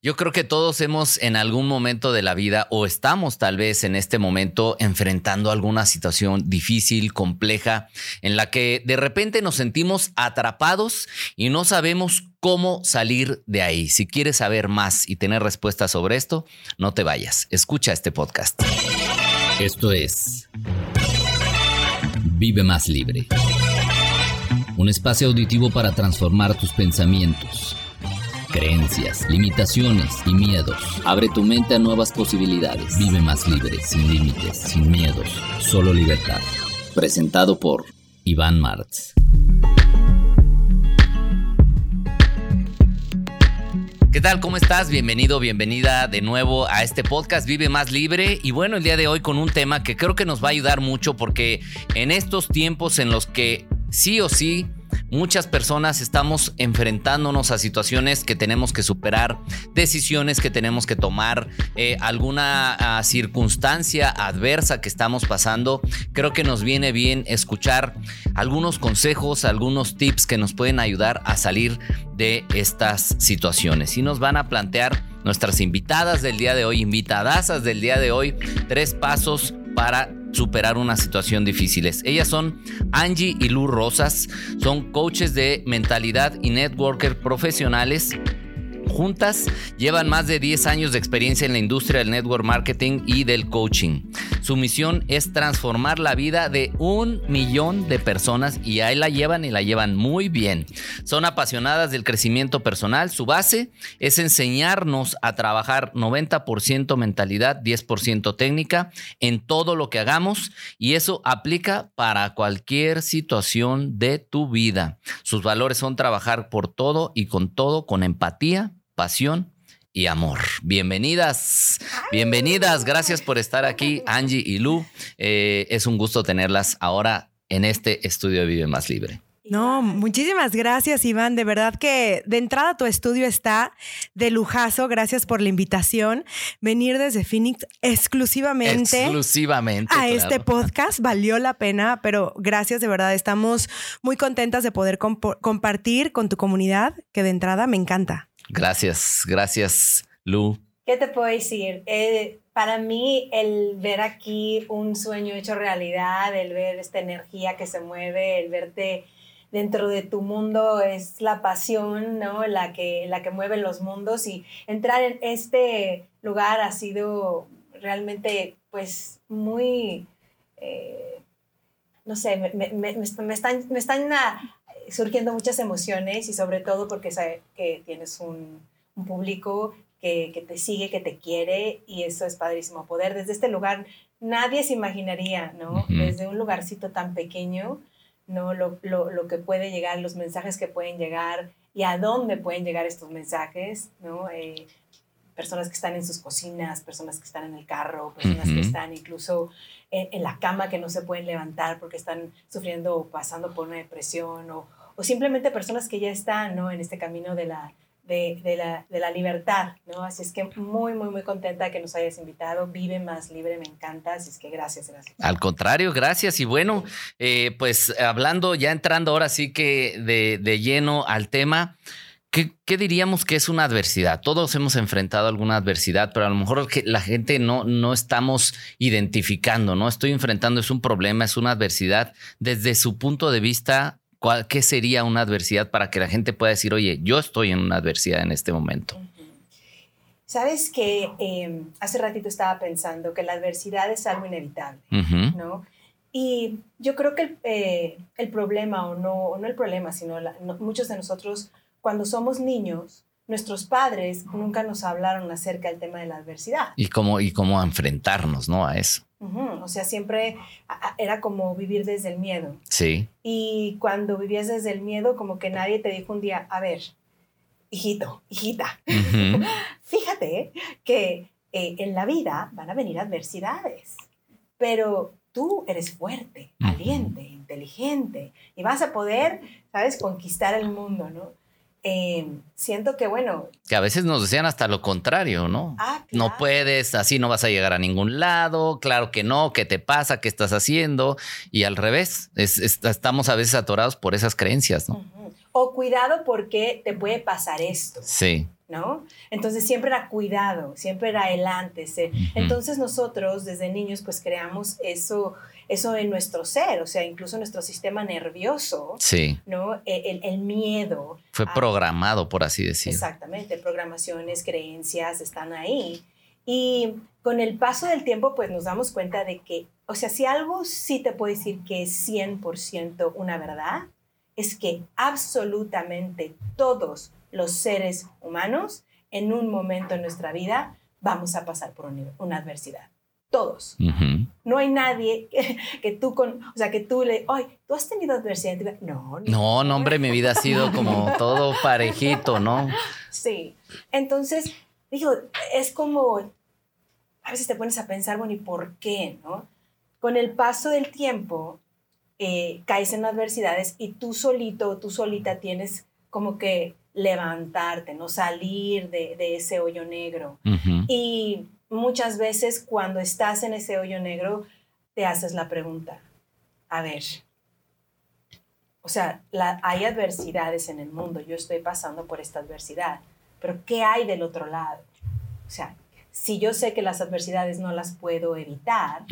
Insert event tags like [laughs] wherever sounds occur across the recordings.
Yo creo que todos hemos en algún momento de la vida o estamos tal vez en este momento enfrentando alguna situación difícil, compleja, en la que de repente nos sentimos atrapados y no sabemos cómo salir de ahí. Si quieres saber más y tener respuestas sobre esto, no te vayas. Escucha este podcast. Esto es Vive más libre. Un espacio auditivo para transformar tus pensamientos creencias, limitaciones y miedos. Abre tu mente a nuevas posibilidades. Vive más libre, sin límites, sin miedos, solo libertad. Presentado por Iván Martz. ¿Qué tal? ¿Cómo estás? Bienvenido, bienvenida de nuevo a este podcast Vive Más Libre. Y bueno, el día de hoy con un tema que creo que nos va a ayudar mucho porque en estos tiempos en los que sí o sí Muchas personas estamos enfrentándonos a situaciones que tenemos que superar, decisiones que tenemos que tomar, eh, alguna ah, circunstancia adversa que estamos pasando. Creo que nos viene bien escuchar algunos consejos, algunos tips que nos pueden ayudar a salir de estas situaciones. Y nos van a plantear nuestras invitadas del día de hoy, invitadasas del día de hoy, tres pasos para superar una situación difíciles. Ellas son Angie y Lu Rosas, son coaches de mentalidad y networker profesionales Juntas llevan más de 10 años de experiencia en la industria del network marketing y del coaching. Su misión es transformar la vida de un millón de personas y ahí la llevan y la llevan muy bien. Son apasionadas del crecimiento personal. Su base es enseñarnos a trabajar 90% mentalidad, 10% técnica en todo lo que hagamos y eso aplica para cualquier situación de tu vida. Sus valores son trabajar por todo y con todo, con empatía, pasión y amor. Bienvenidas, bienvenidas. Gracias por estar aquí, Angie y Lu. Eh, es un gusto tenerlas ahora en este estudio de Vive Más Libre. No, muchísimas gracias, Iván. De verdad que de entrada tu estudio está de lujazo. Gracias por la invitación. Venir desde Phoenix exclusivamente, exclusivamente a este podcast valió la pena, pero gracias de verdad. Estamos muy contentas de poder compartir con tu comunidad, que de entrada me encanta. Gracias, gracias, Lu. ¿Qué te puedo decir? Eh, para mí, el ver aquí un sueño hecho realidad, el ver esta energía que se mueve, el verte dentro de tu mundo es la pasión, ¿no? La que, la que mueve los mundos y entrar en este lugar ha sido realmente, pues, muy, eh, no sé, me, me, están surgiendo muchas emociones y sobre todo porque sabe que tienes un, un público que, que, te sigue, que te quiere y eso es padrísimo. Poder desde este lugar, nadie se imaginaría, ¿no? Desde un lugarcito tan pequeño, ¿no? Lo, lo, lo, que puede llegar, los mensajes que pueden llegar y a dónde pueden llegar estos mensajes, ¿no? Eh, personas que están en sus cocinas, personas que están en el carro, personas que están incluso en, en, la cama que no se pueden levantar porque están sufriendo o pasando por una depresión o, o simplemente personas que ya están ¿no? en este camino de la, de, la, de, la, libertad, ¿no? Así es que muy, muy, muy contenta que nos hayas invitado. Vive más libre, me encanta. Así es que gracias, gracias. Al contrario, gracias. Y bueno, eh, pues hablando, ya entrando ahora sí que de, de lleno al tema. ¿Qué, ¿Qué, diríamos que es una adversidad? Todos hemos enfrentado alguna adversidad, pero a lo mejor la gente no, no estamos identificando, ¿no? Estoy enfrentando, es un problema, es una adversidad. Desde su punto de vista, ¿Qué sería una adversidad para que la gente pueda decir, oye, yo estoy en una adversidad en este momento? Sabes que em, hace ratito estaba pensando que la adversidad es algo inevitable, ¿no? Y yo creo que el, eh, el, problema, o no, no el problema, sino muchos de nosotros, cuando somos niños, nuestros padres nunca nos hablaron acerca del tema de la adversidad. Y cómo, y cómo enfrentarnos, ¿no? A eso. O sea, siempre era como vivir desde el miedo. Sí. Y cuando vivías desde el miedo, como que nadie te dijo un día, a ver, hijito, hijita, [laughs] fíjate que eh, en la vida van a venir adversidades, pero tú eres fuerte, valiente, inteligente y vas a poder, ¿sabes?, conquistar el mundo, ¿no? Em, siento que, bueno. Que a veces nos decían hasta lo contrario, ¿no? Ah, no puedes, así no vas a llegar a ningún lado, claro que no, ¿qué te pasa? ¿Qué estás haciendo? Y al revés, estamos a veces atorados por esas creencias, ¿no? O cuidado porque te puede pasar esto. Sí. ¿no? Entonces siempre era cuidado, siempre era el antes. eh. Entonces nosotros desde niños pues creamos eso, eso en nuestro ser, o sea, incluso nuestro sistema nervioso, Sí. ¿no? E, El, el miedo. Fue a- programado, por así decir. Exactamente, programaciones, creencias están ahí. Y con el paso del tiempo, pues nos damos cuenta de que, o sea, si algo sí te puedo decir que es 100% una verdad, es que absolutamente todos los seres humanos en un momento en nuestra vida vamos a pasar por un- una adversidad. Todos. No hay nadie que, que tú con, o sea, que tú le, ay, tú has tenido adversidad vida. No, No, no, hombre, mi vida ha sido como todo parejito, ¿no? Sí. Entonces, digo, es como, a veces te pones a pensar, bueno, ¿y por qué? ¿No? Con el paso del tiempo, eh, caes en adversidades y tú solito o tú solita tienes como que levantarte, no salir de, de ese hoyo negro. Y muchas veces cuando estás en ese hoyo negro, te haces la pregunta, a ver, o sea, la- hay adversidades en el mundo, yo estoy pasando por esta adversidad, pero ¿qué hay del otro lado? O sea, si yo sé que las adversidades no las puedo evitar.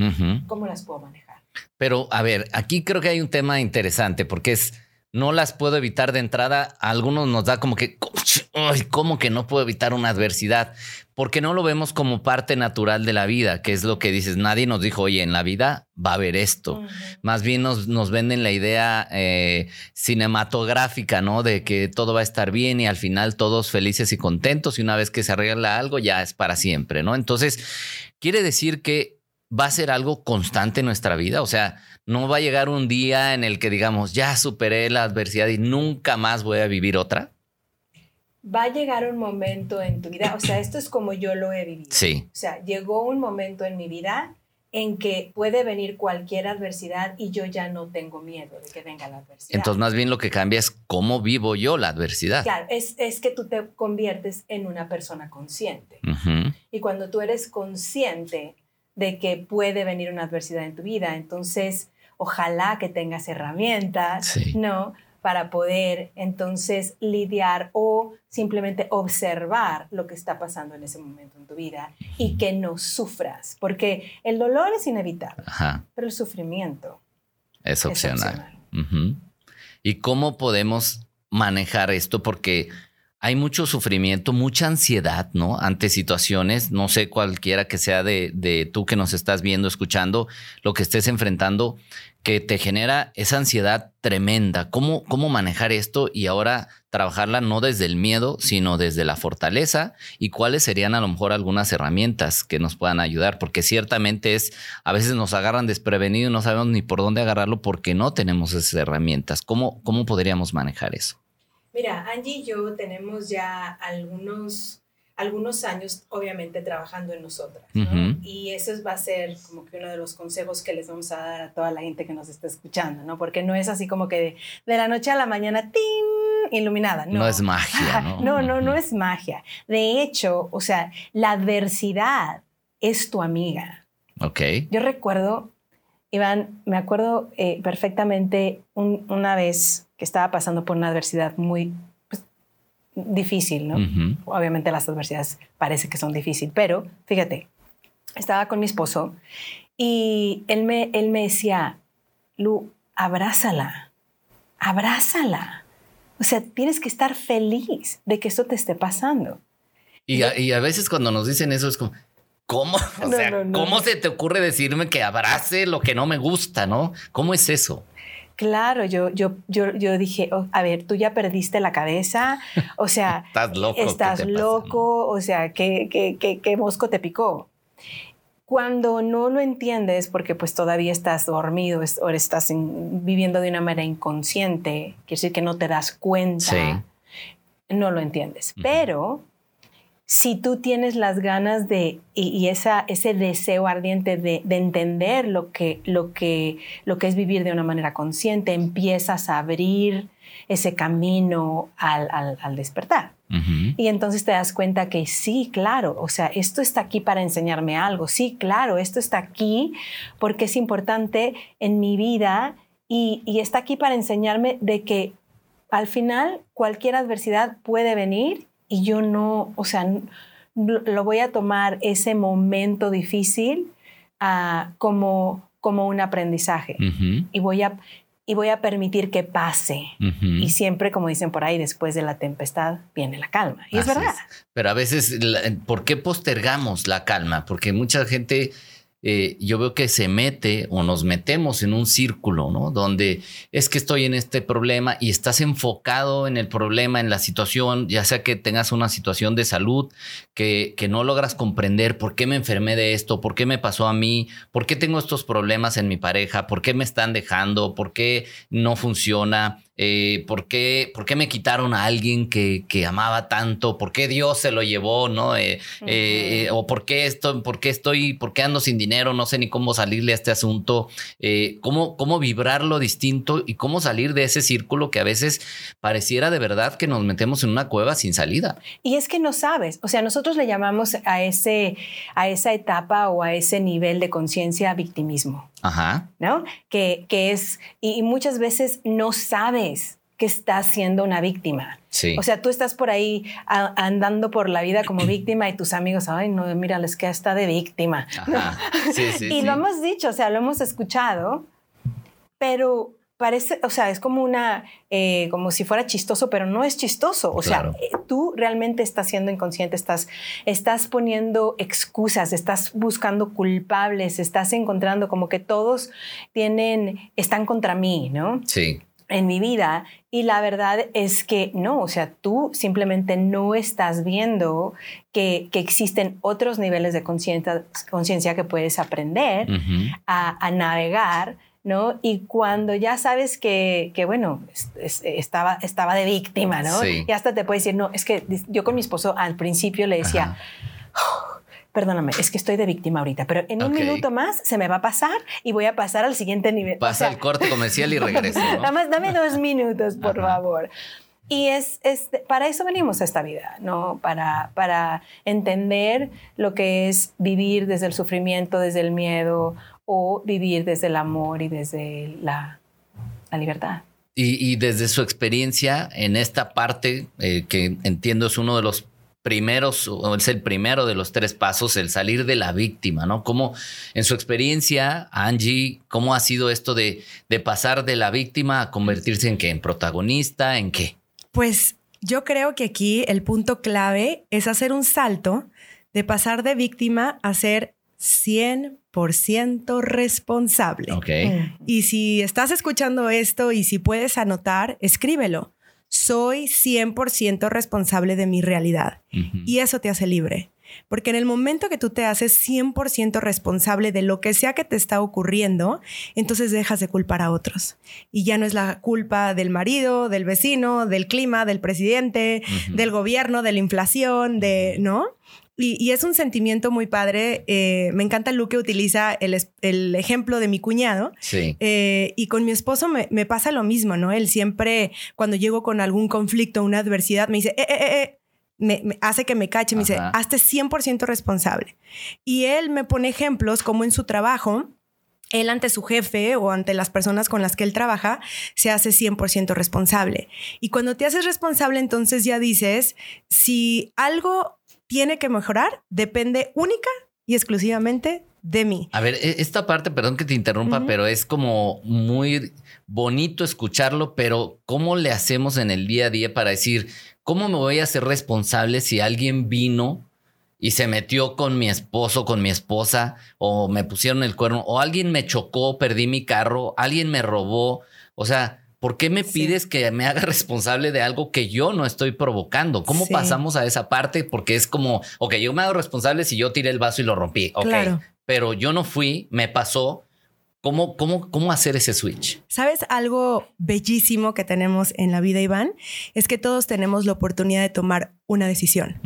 ¿cómo las puedo manejar? Pero a ver, aquí creo que hay un tema interesante porque es, no las puedo evitar de entrada. A algunos nos da como que, ay, ¿cómo que no puedo evitar una adversidad? Porque no lo vemos como parte natural de la vida, que es lo que dices. Nadie nos dijo, oye, en la vida va a haber esto. Más bien nos, nos venden la idea eh, cinematográfica, ¿no? De que todo va a estar bien y al final todos felices y contentos y una vez que se arregla algo ya es para siempre, ¿no? Entonces, quiere decir que va a ser algo constante en nuestra vida, o sea, no va a llegar un día en el que digamos, ya superé la adversidad y nunca más voy a vivir otra. Va a llegar un momento en tu vida, o sea, esto es como yo lo he vivido. Sí. O sea, llegó un momento en mi vida en que puede venir cualquier adversidad y yo ya no tengo miedo de que venga la adversidad. Entonces, más bien lo que cambia es cómo vivo yo la adversidad. Claro, es, es que tú te conviertes en una persona consciente. Y cuando tú eres consciente de que puede venir una adversidad en tu vida, entonces ojalá que tengas herramientas, Sí. ¿no? Para poder entonces lidiar o simplemente observar lo que está pasando en ese momento en tu vida y que no sufras, porque el dolor es inevitable, Ajá. pero el sufrimiento Es es opcional. ¿Y cómo podemos manejar esto? Porque hay mucho sufrimiento, mucha ansiedad, ¿no? Ante situaciones, no sé cualquiera que sea de, de tú que nos estás viendo, escuchando, lo que estés enfrentando, que te genera esa ansiedad tremenda. ¿Cómo, cómo manejar esto y ahora trabajarla no desde el miedo, sino desde la fortaleza? ¿Y cuáles serían a lo mejor algunas herramientas que nos puedan ayudar? Porque ciertamente es, a veces nos agarran desprevenidos y no sabemos ni por dónde agarrarlo porque no tenemos esas herramientas. ¿Cómo, cómo podríamos manejar eso? Mira, Angie y yo tenemos ya algunos, algunos años, obviamente, trabajando en nosotras. ¿no? Y eso va a ser como que uno de los consejos que les vamos a dar a toda la gente que nos está escuchando, ¿no? Porque no es así como que de, de la noche a la mañana, ¡tin! iluminada. No, No, es magia, ¿no? no, no, no es magia. De hecho, o sea, la adversidad es tu amiga. Ok. Yo recuerdo, Iván, me acuerdo eh, perfectamente un- una vez que estaba pasando por una adversidad muy pues, difícil, ¿no? Obviamente las adversidades parece que son difíciles, pero fíjate, estaba con mi esposo y él me, él me decía, Lu, abrázala, abrázala. O sea, tienes que estar feliz de que esto te esté pasando. Y a, y a veces cuando nos dicen eso es como, ¿cómo? O No, sea, no, no, ¿cómo se te ocurre decirme que abrace lo que no me gusta, no? ¿Cómo es eso? Claro, yo, yo, yo, yo dije, "Oh, a ver, tú ya perdiste la cabeza, o sea, [laughs] Estás loco. ¿qué estás pasa, loco, o sea, ¿qué, qué, qué, qué mosco te picó? Cuando no lo entiendes porque pues todavía estás dormido o estás in- viviendo de una manera inconsciente, quiere decir que no te das cuenta, Sí. no lo entiendes. Pero si tú tienes las ganas de y, y esa, ese deseo ardiente de, de entender lo que, lo, que, lo que es vivir de una manera consciente, empiezas a abrir ese camino al, al- al despertar. Y entonces te das cuenta que sí, claro, o sea, esto está aquí para enseñarme algo, sí, claro, esto está aquí porque es importante en mi vida y, y está aquí para enseñarme de que al final cualquier adversidad puede venir y yo no, o sea, lo voy a tomar ese momento difícil uh, como, como un aprendizaje y voy a y voy a permitir que pase. Y siempre, como dicen por ahí, después de la tempestad viene la calma. Y es verdad. Pero a veces, ¿por qué postergamos la calma? Porque mucha gente eh, yo veo que se mete o nos metemos en un círculo, ¿no? Donde es que estoy en este problema y estás enfocado en el problema, en la situación, ya sea que tengas una situación de salud que, que no logras comprender por qué me enfermé de esto, por qué me pasó a mí, por qué tengo estos problemas en mi pareja, por qué me están dejando, por qué no funciona. Eh, ¿por, qué, ¿por, qué, me quitaron a alguien que, que, amaba tanto? ¿Por qué Dios se lo llevó? ¿no? Eh, eh, ¿O por qué, estoy, por qué estoy, por qué ando sin dinero? No sé ni cómo salirle a este asunto. ¿cómo, ¿Cómo vibrarlo distinto y cómo salir de ese círculo que a veces pareciera de verdad que nos metemos en una cueva sin salida? Y es que no sabes. O sea, nosotros le llamamos a, ese, a esa etapa o a ese nivel de conciencia victimismo. Ajá. ¿No? Que, que es, y muchas veces no sabes que estás siendo una víctima. Sí. O sea, tú estás por ahí andando por la vida como [clears throat] víctima y tus amigos, ay, no, mira, les queda está de víctima. Ajá. Sí, sí, [laughs] y lo hemos dicho, o sea, lo hemos escuchado, pero parece, o sea, es como una, eh, como si fuera chistoso, pero no es chistoso. O sea, eh, tú realmente estás siendo inconsciente, estás, estás poniendo excusas, estás buscando culpables, estás encontrando como que todos tienen, están contra mí, ¿no? Sí. En mi vida. Y la verdad es que no, o sea, tú simplemente no estás viendo que, que existen otros niveles de conciencia que puedes aprender a, a navegar ¿no? Y cuando ya sabes que, que bueno, estaba, estaba de víctima, ¿no? Y hasta te puede decir, no, es que yo con mi esposo al principio le decía, oh, perdóname, es que estoy de víctima ahorita, pero en un minuto más se me va a pasar y voy a pasar al siguiente nivel. Pasa el corte comercial y regreso. ¿no? [laughs] Nada más dame dos minutos, por favor. Y es, es, para eso venimos a esta vida, ¿no? Para, para entender lo que es vivir desde el sufrimiento, desde el miedo, o vivir desde el amor y desde la, libertad. Y, desde su experiencia en esta parte, eh, que entiendo es uno de los primeros, o es el primero de los tres pasos, el salir de la víctima, ¿no? ¿Cómo, en su experiencia, Angie, cómo ha sido esto de, de pasar de la víctima a convertirse en qué? ¿En protagonista? ¿En qué? Pues yo creo que aquí el punto clave es hacer un salto de pasar de víctima a ser 100% responsable. Y si estás escuchando esto y si puedes anotar, escríbelo. Soy 100% responsable de mi realidad. Y eso te hace libre. Porque en el momento que tú te haces 100% responsable de lo que sea que te está ocurriendo, entonces dejas de culpar a otros. Y ya no es la culpa del marido, del vecino, del clima, del presidente, del gobierno, de la inflación, de, ¿no? Y, es un sentimiento muy padre. Eh, me encanta el look que utiliza el, ejemplo de mi cuñado. Sí. Eh, y con mi esposo me, pasa lo mismo, ¿no? Él siempre, cuando llego con algún conflicto, una adversidad, me dice, eh, eh, eh, eh me, hace que me cache, me dice, hazte 100% responsable. Y él me pone ejemplos como en su trabajo, él ante su jefe o ante las personas con las que él trabaja se hace 100% responsable. Y cuando te haces responsable, entonces ya dices, si algo tiene que mejorar depende única y exclusivamente de mí. A ver, e, esta parte, perdón que te interrumpa, pero es como muy bonito escucharlo, pero ¿cómo le hacemos en el día a día para decir, ¿cómo me voy a hacer responsable si alguien vino y se metió con mi esposo, con mi esposa, o me pusieron el cuerno, o alguien me chocó, perdí mi carro, alguien me robó? O sea, ¿Por qué me pides que me haga [laughs] responsable de algo que yo no estoy provocando? ¿Cómo pasamos a esa parte? Porque es como, ok, yo me hago responsable si yo tiré el vaso y lo rompí, ok, pero yo no fui, me pasó. ¿Cómo, cómo, ¿Cómo hacer ese switch? ¿Sabes algo bellísimo que tenemos en la vida, Iván? Es que todos tenemos la oportunidad de tomar una decisión.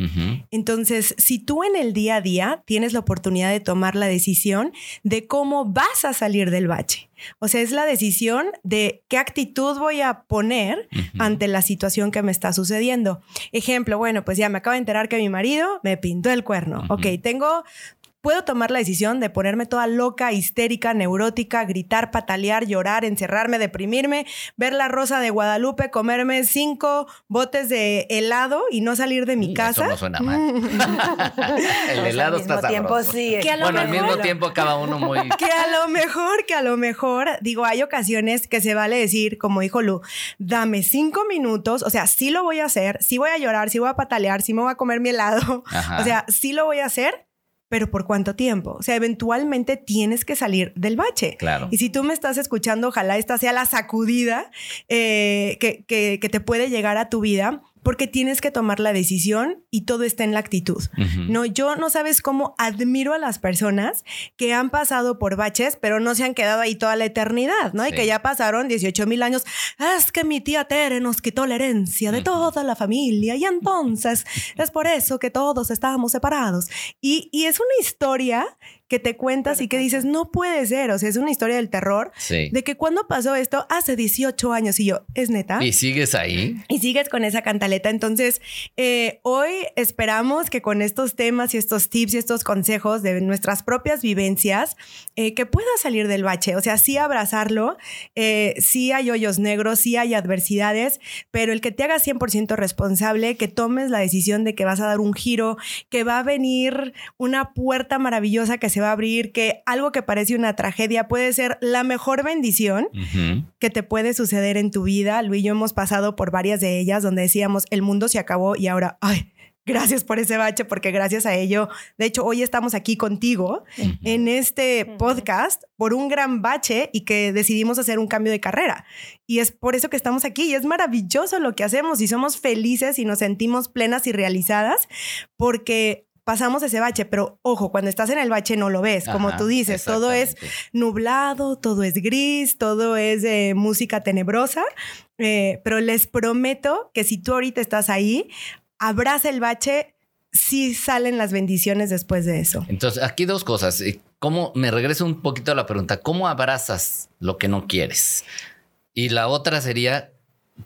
Entonces, si tú en el día a día tienes la oportunidad de tomar la decisión de cómo vas a salir del bache, o sea, es la decisión de qué actitud voy a poner ante la situación que me está sucediendo. Ejemplo, bueno, pues ya me acabo de enterar que mi marido me pintó el cuerno. Ok, tengo puedo tomar la decisión de ponerme toda loca, histérica, neurótica, gritar, patalear, llorar, encerrarme, deprimirme, ver la rosa de Guadalupe, comerme cinco botes de helado y no salir de mi casa. Eso no suena mal. [laughs] el helado está tiempo sí. Que bueno, al mismo tiempo cada uno muy... [laughs] Que a lo mejor, que a lo mejor, digo, hay ocasiones que se vale decir, como dijo Lu, dame cinco minutos, o sea, sí lo voy a hacer, sí voy a llorar, sí voy a patalear, sí me voy a comer mi helado, [laughs] o sea, sí lo voy a hacer, pero ¿por cuánto tiempo? O sea, eventualmente tienes que salir del bache. Claro. Y si tú me estás escuchando, ojalá esta sea la sacudida eh, que, que te puede llegar a tu vida porque tienes que tomar la decisión y todo está en la actitud. No, yo no sabes cómo admiro a las personas que han pasado por baches, pero no se han quedado ahí toda la eternidad, ¿no? Y que ya pasaron 18 mil años. Es que mi tía Tere nos quitó la herencia de toda la familia y entonces [laughs] es por eso que todos estábamos separados. Y, y es una historia que te cuentas y que dices, no puede ser. O sea, es una historia del terror. De que cuando pasó esto, hace 18 años y yo, ¿es neta? Y sigues ahí. Y sigues con esa cantaleta. Entonces, eh, hoy esperamos que con estos temas y estos tips y estos consejos de nuestras propias vivencias, eh, que puedas salir del bache. O sea, sí abrazarlo, eh, sí hay hoyos negros, sí hay adversidades, pero el que te haga 100% responsable, que tomes la decisión de que vas a dar un giro, que va a venir una puerta maravillosa que se va a abrir, que algo que parece una tragedia puede ser la mejor bendición que te puede suceder en tu vida. Luis y yo hemos pasado por varias de ellas donde decíamos, el mundo se acabó y ahora, ay, gracias por ese bache, porque gracias a ello, de hecho, hoy estamos aquí contigo en este podcast por un gran bache y que decidimos hacer un cambio de carrera. Y es por eso que estamos aquí y es maravilloso lo que hacemos y somos felices y nos sentimos plenas y realizadas porque pasamos ese bache, pero ojo, cuando estás en el bache no lo ves, como tú dices, todo es nublado, todo es gris, todo es de música tenebrosa, eh, pero les prometo que si tú ahorita estás ahí, abraza el bache, sí salen las bendiciones después de eso. Entonces, aquí dos cosas. Eh, ¿Cómo, me regreso un poquito a la pregunta, ¿cómo abrazas lo que no quieres? Y la otra sería,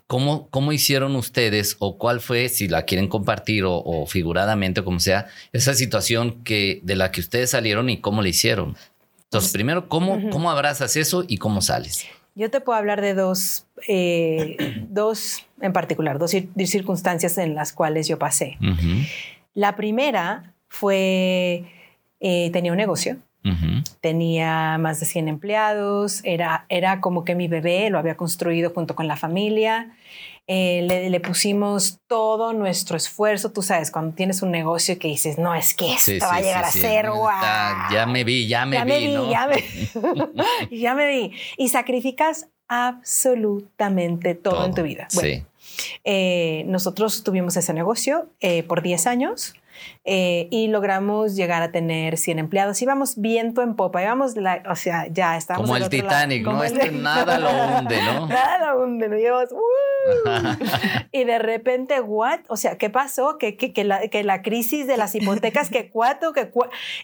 ¿Cómo, ¿Cómo hicieron ustedes o cuál fue, si la quieren compartir o, figuradamente o como sea, esa situación que, de la que ustedes salieron y cómo la hicieron? Entonces, primero, ¿cómo, ¿cómo abrazas eso y cómo sales? Yo te puedo hablar de dos, eh, dos en particular, dos circunstancias en las cuales yo pasé. La primera fue, eh, tenía un negocio Tenía más de 100 empleados, era, era como que mi bebé lo había construido junto con la familia. Eh, le, pusimos todo nuestro esfuerzo. Tú sabes, cuando tienes un negocio que dices, no, es que esto va a llegar a ser, Ya me vi, ya me vi, Ya me, ya me vi. Y sacrificas absolutamente todo, en tu vida. Bueno, eh, nosotros tuvimos ese negocio eh, por 10 años. Eh, y logramos llegar a tener 100 empleados. Íbamos viento en popa, íbamos, la, o sea, ya estábamos. Como el Titanic, ¿no? Este nada lo hunde, ¿no? [laughs] Nada lo hunde, ¿no? Íbamos, [laughs] y de repente, ¿what? O sea, ¿qué pasó? Que, que, que, la, que la, crisis de las hipotecas, que cuatro, que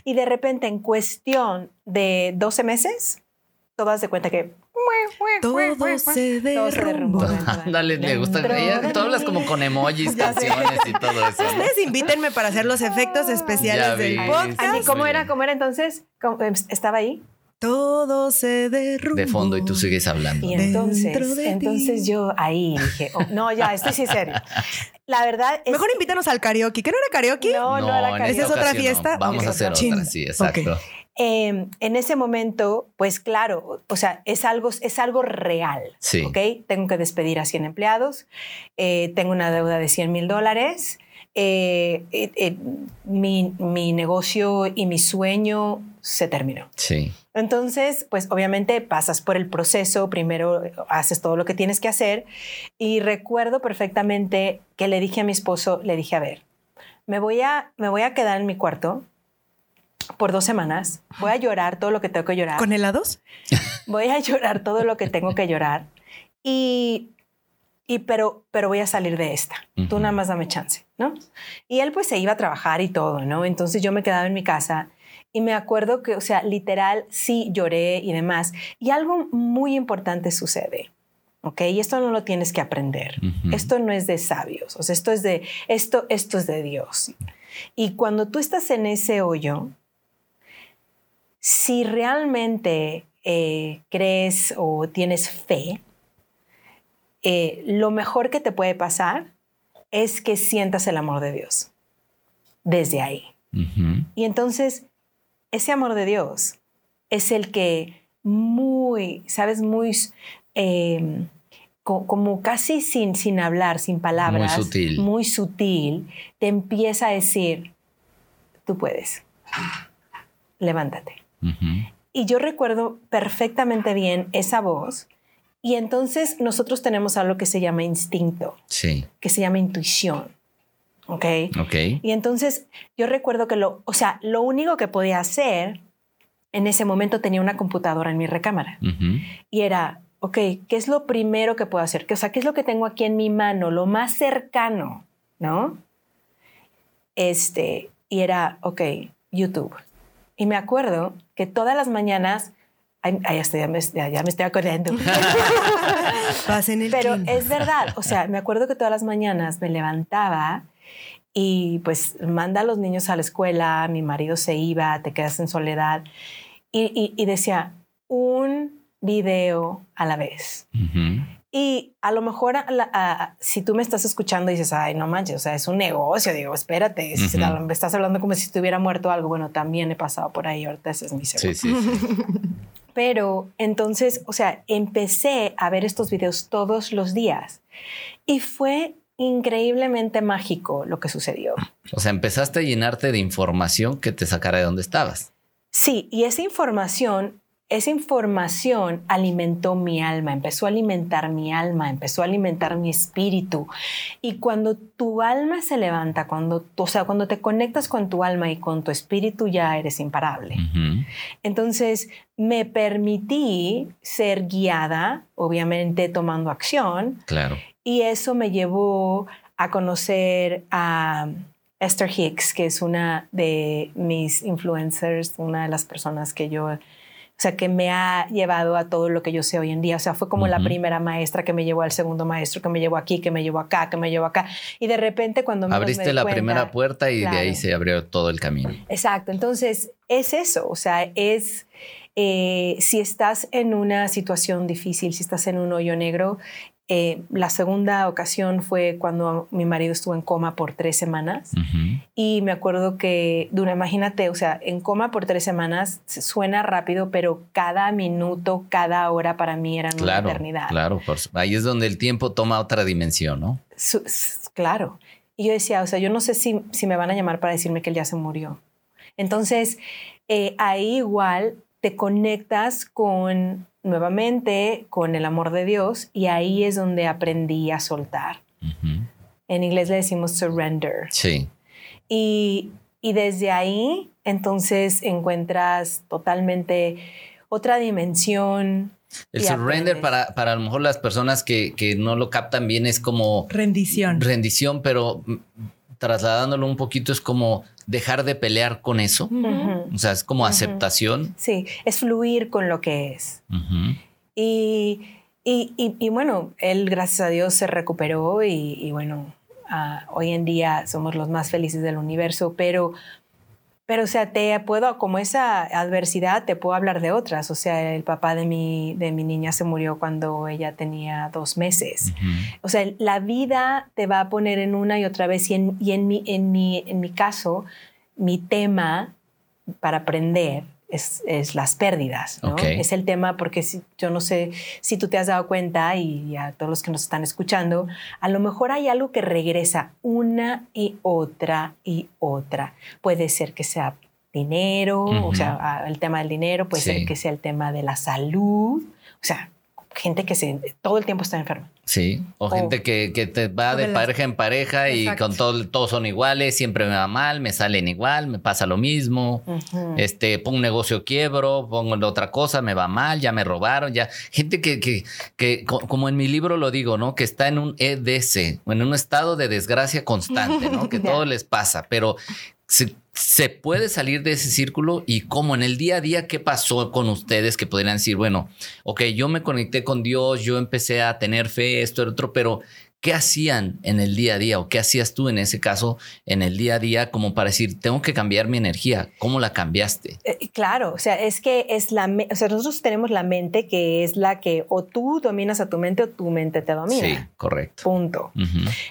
Y de repente, en cuestión de 12 meses, todas de cuenta que todo se derrumbó. [laughs] Dale, le gusta. Ella, tú hablas como con emojis, [laughs] canciones y todo eso. Ustedes invítenme para hacer los efectos especiales del podcast. ¿Cómo era? ¿Cómo era entonces? Em, ¿Estaba ahí? Todo se derrumbó. De fondo y tú sigues hablando. Y entonces, entonces yo ahí dije, oh, no, ya, estoy sí serio. La verdad es Mejor invítanos al karaoke. ¿Qué no era karaoke? No, no, era karaoke. Esa es otra fiesta. Vamos a hacer otra, sí, exacto. Em, en ese momento, pues claro, o sea, es algo, es algo real. Sí. ¿Ok? Tengo que despedir a 100 empleados, eh, tengo una deuda de 100 mil dólares, eh, eh, mi, mi, negocio y mi sueño se terminó. Sí. Entonces, pues obviamente pasas por el proceso, primero haces todo lo que tienes que hacer y recuerdo perfectamente que le dije a mi esposo, le dije, a ver, me voy a, me voy a quedar en mi cuarto por dos semanas. Voy a llorar todo lo que tengo que llorar. ¿Con helados? Voy a llorar todo lo que tengo que llorar. Y, y pero, pero voy a salir de esta. Tú nada más dame chance, ¿no? Y él pues se iba a trabajar y todo, ¿no? Entonces yo me quedaba en mi casa y me acuerdo que, o sea, literal, sí lloré y demás. Y algo muy importante sucede. ¿ok? Y esto no lo tienes que aprender. Esto no es de sabios, o sea, esto es de, esto, esto es de Dios. Y cuando tú estás en ese hoyo, si realmente eh, crees o tienes fe, eh, lo mejor que te puede pasar es que sientas el amor de Dios desde ahí. Y entonces, ese amor de Dios es el que muy, sabes, muy, em, como casi sin, sin hablar, sin palabras, muy sutil. muy sutil, te empieza a decir, tú puedes, levántate. Y yo recuerdo perfectamente bien esa voz. Y entonces nosotros tenemos algo que se llama instinto, sí. que se llama intuición. ¿Ok? Ok. Y entonces yo recuerdo que lo, o sea, lo único que podía hacer en ese momento tenía una computadora en mi recámara. Y era, ok, ¿qué es lo primero que puedo hacer? O sea, ¿qué es lo que tengo aquí en mi mano? Lo más cercano, ¿no? Este, y era, ok, YouTube. Y me acuerdo que todas las mañanas, ay, ya, me, ya, me estoy acordando. [laughs] Pero es verdad, o sea, me acuerdo que todas las mañanas me levantaba y pues manda a los niños a la escuela, mi marido se iba, te quedas en soledad y, y, decía un video a la vez. Y a lo mejor si tú me estás escuchando y dices, ay, no manches, o sea, es un negocio, digo, espérate, me estás hablando como si estuviera muerto algo, bueno, también he pasado por ahí, ahorita ese es mi segundo. Sí, sí, [laughs] Pero entonces, o sea, empecé a ver estos videos todos los días y fue increíblemente mágico lo que sucedió. O sea, empezaste a llenarte de información que te sacara de donde estabas. Sí, y esa información esa información alimentó mi alma, empezó a alimentar mi alma, empezó a alimentar mi espíritu. Y cuando tu alma se levanta, cuando, o sea, cuando te conectas con tu alma y con tu espíritu, ya eres imparable. Entonces, me permití ser guiada, obviamente tomando acción. Claro. Y eso me llevó a conocer a Esther Hicks, que es una de mis influencers, una de las personas que yo o sea, que me ha llevado a todo lo que yo sé hoy en día. O sea, fue como la primera maestra que me llevó al segundo maestro, que me llevó aquí, que me llevó acá, que me llevó acá. Y de repente cuando me Abriste la primera puerta y de ahí se abrió todo el camino. Exacto. Entonces, es eso. O sea, es... Eh, si estás en una situación difícil, si estás en un hoyo negro, eh, la segunda ocasión fue cuando mi marido estuvo en coma por tres semanas y me acuerdo que, dura, imagínate, o sea, en coma por tres semanas suena rápido, pero cada minuto, cada hora para mí era una eternidad. Claro, ahí es donde el tiempo toma otra dimensión, ¿no? claro. Y yo decía, o sea, yo no sé si, si, me van a llamar para decirme que él ya se murió. Entonces, eh, ahí igual te conectas con nuevamente con el amor de Dios y ahí es donde aprendí a soltar. En inglés le decimos surrender. Sí. Y, desde ahí entonces encuentras totalmente otra dimensión. El surrender para, para a lo mejor las personas que, que no lo captan bien es como... Rendición. Rendición, pero trasladándolo un poquito es como dejar de pelear con eso. O sea, es como aceptación. Sí, es fluir con lo que es. y, y, bueno, él, gracias a Dios, se recuperó y, bueno, ah, hoy en día somos los más felices del universo, pero pero, o sea, te puedo, como esa adversidad, te puedo hablar de otras. O sea, el papá de mi, de mi niña se murió cuando ella tenía dos meses. O sea, la vida te va a poner en una y otra vez. Y en, y en, mi, en, mi, en mi caso, mi tema para aprender es, las pérdidas, ¿no? Es el tema porque si, yo no sé si tú te has dado cuenta y a todos los que nos están escuchando, a lo mejor hay algo que regresa una y otra y otra. Puede ser que sea dinero, o sea, el tema del dinero, puede ser que sea el tema de la salud, o sea, gente que se, todo el tiempo está enferma. Sí, o, gente que, que, te va de pareja en pareja y con todo, todos son iguales, siempre me va mal, me salen igual, me pasa lo mismo. Este, pongo un negocio quiebro, pongo otra cosa, me va mal, ya me robaron, ya. Gente que, que, que como en mi libro lo digo, ¿no? Que está en un EDC, en un estado de desgracia constante, ¿no? [laughs] Que todo les pasa, pero se, puede salir de ese círculo y cómo en el día a día, ¿qué pasó con ustedes que podrían decir, bueno, ok, yo me conecté con Dios, yo empecé a tener fe, esto, otro, pero ¿qué hacían en el día a día o qué hacías tú en ese caso en el día a día como para decir, tengo que cambiar mi energía? ¿Cómo la cambiaste? Eh, claro, o sea, es que es la, o sea, nosotros tenemos la mente que es la que o tú dominas a tu mente o tu mente te domina. Sí, correcto. Punto.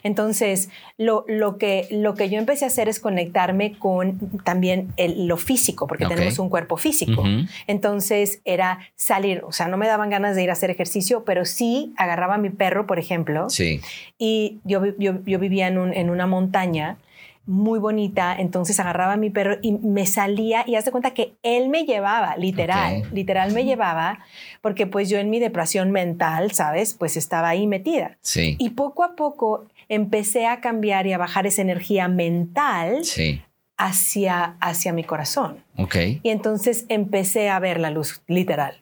Entonces, lo, lo, que, lo que yo empecé a hacer es conectarme con también lo físico, porque tenemos un cuerpo físico. Entonces, era salir, o sea, no me daban ganas de ir a hacer ejercicio, pero sí agarraba a mi perro, por ejemplo. Sí y yo, yo, yo vivía en, un, en, una montaña muy bonita, entonces agarraba a mi perro y me salía y hace cuenta que él me llevaba, literal, literal me llevaba, porque pues yo en mi depresión mental, ¿sabes? Pues estaba ahí metida. Sí. Y poco a poco empecé a cambiar y a bajar esa energía mental sí. hacia, hacia mi corazón. Ok. Y entonces empecé a ver la luz, literal.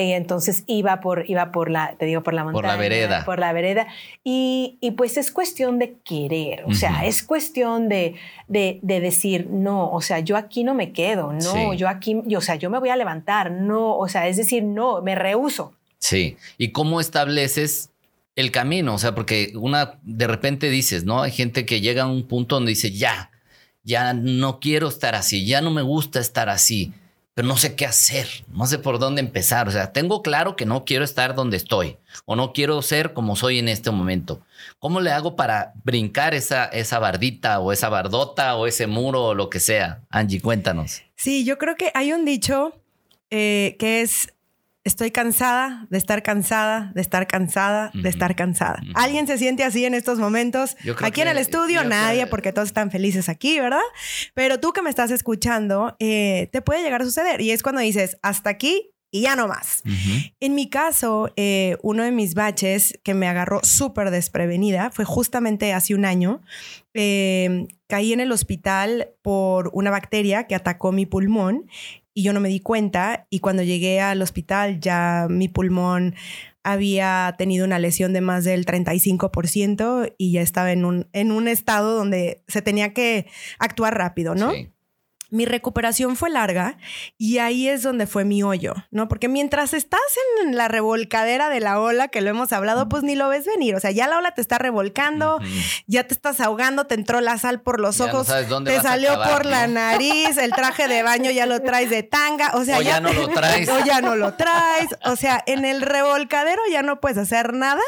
Y entonces iba por, iba por la, te digo, por la montaña. Por la vereda. Por la vereda. Y, y pues es cuestión de querer, o sea, es cuestión de, de, de, decir, no, o sea, yo aquí no me quedo, no, yo aquí, yo, o sea, yo me voy a levantar, no, o sea, es decir, no, me rehuso. Sí. ¿Y cómo estableces el camino? O sea, porque una, de repente dices, ¿no? Hay gente que llega a un punto donde dice, ya, ya no quiero estar así, ya no me gusta estar así pero no sé qué hacer, no sé por dónde empezar. O sea, tengo claro que no quiero estar donde estoy o no quiero ser como soy en este momento. ¿Cómo le hago para brincar esa, esa bardita o esa bardota o ese muro o lo que sea? Angie, cuéntanos. Sí, yo creo que hay un dicho eh, que es Estoy cansada de estar cansada, de estar cansada, de estar cansada. ¿Alguien se siente así en estos momentos? Aquí en el estudio, nadie, porque todos están felices aquí, ¿verdad? Pero tú que me estás escuchando, eh, te puede llegar a suceder. Y es cuando dices, hasta aquí y ya no más. En mi caso, eh, uno de mis baches que me agarró súper desprevenida fue justamente hace un año. Eh, caí en el hospital por una bacteria que atacó mi pulmón y yo no me di cuenta y cuando llegué al hospital ya mi pulmón había tenido una lesión de más del 35% y ya estaba en un, en un estado donde se tenía que actuar rápido, ¿no? Sí mi recuperación fue larga y ahí es donde fue mi hoyo, ¿no? Porque mientras estás en la revolcadera de la ola, que lo hemos hablado, pues ni lo ves venir. O sea, ya la ola te está revolcando, ya te estás ahogando, te entró la sal por los ojos, te salió por la nariz, el traje de baño ya lo traes de tanga, o sea, ya, no lo [laughs] traes. O ya no lo traes. O sea, en el revolcadero ya no puedes hacer nada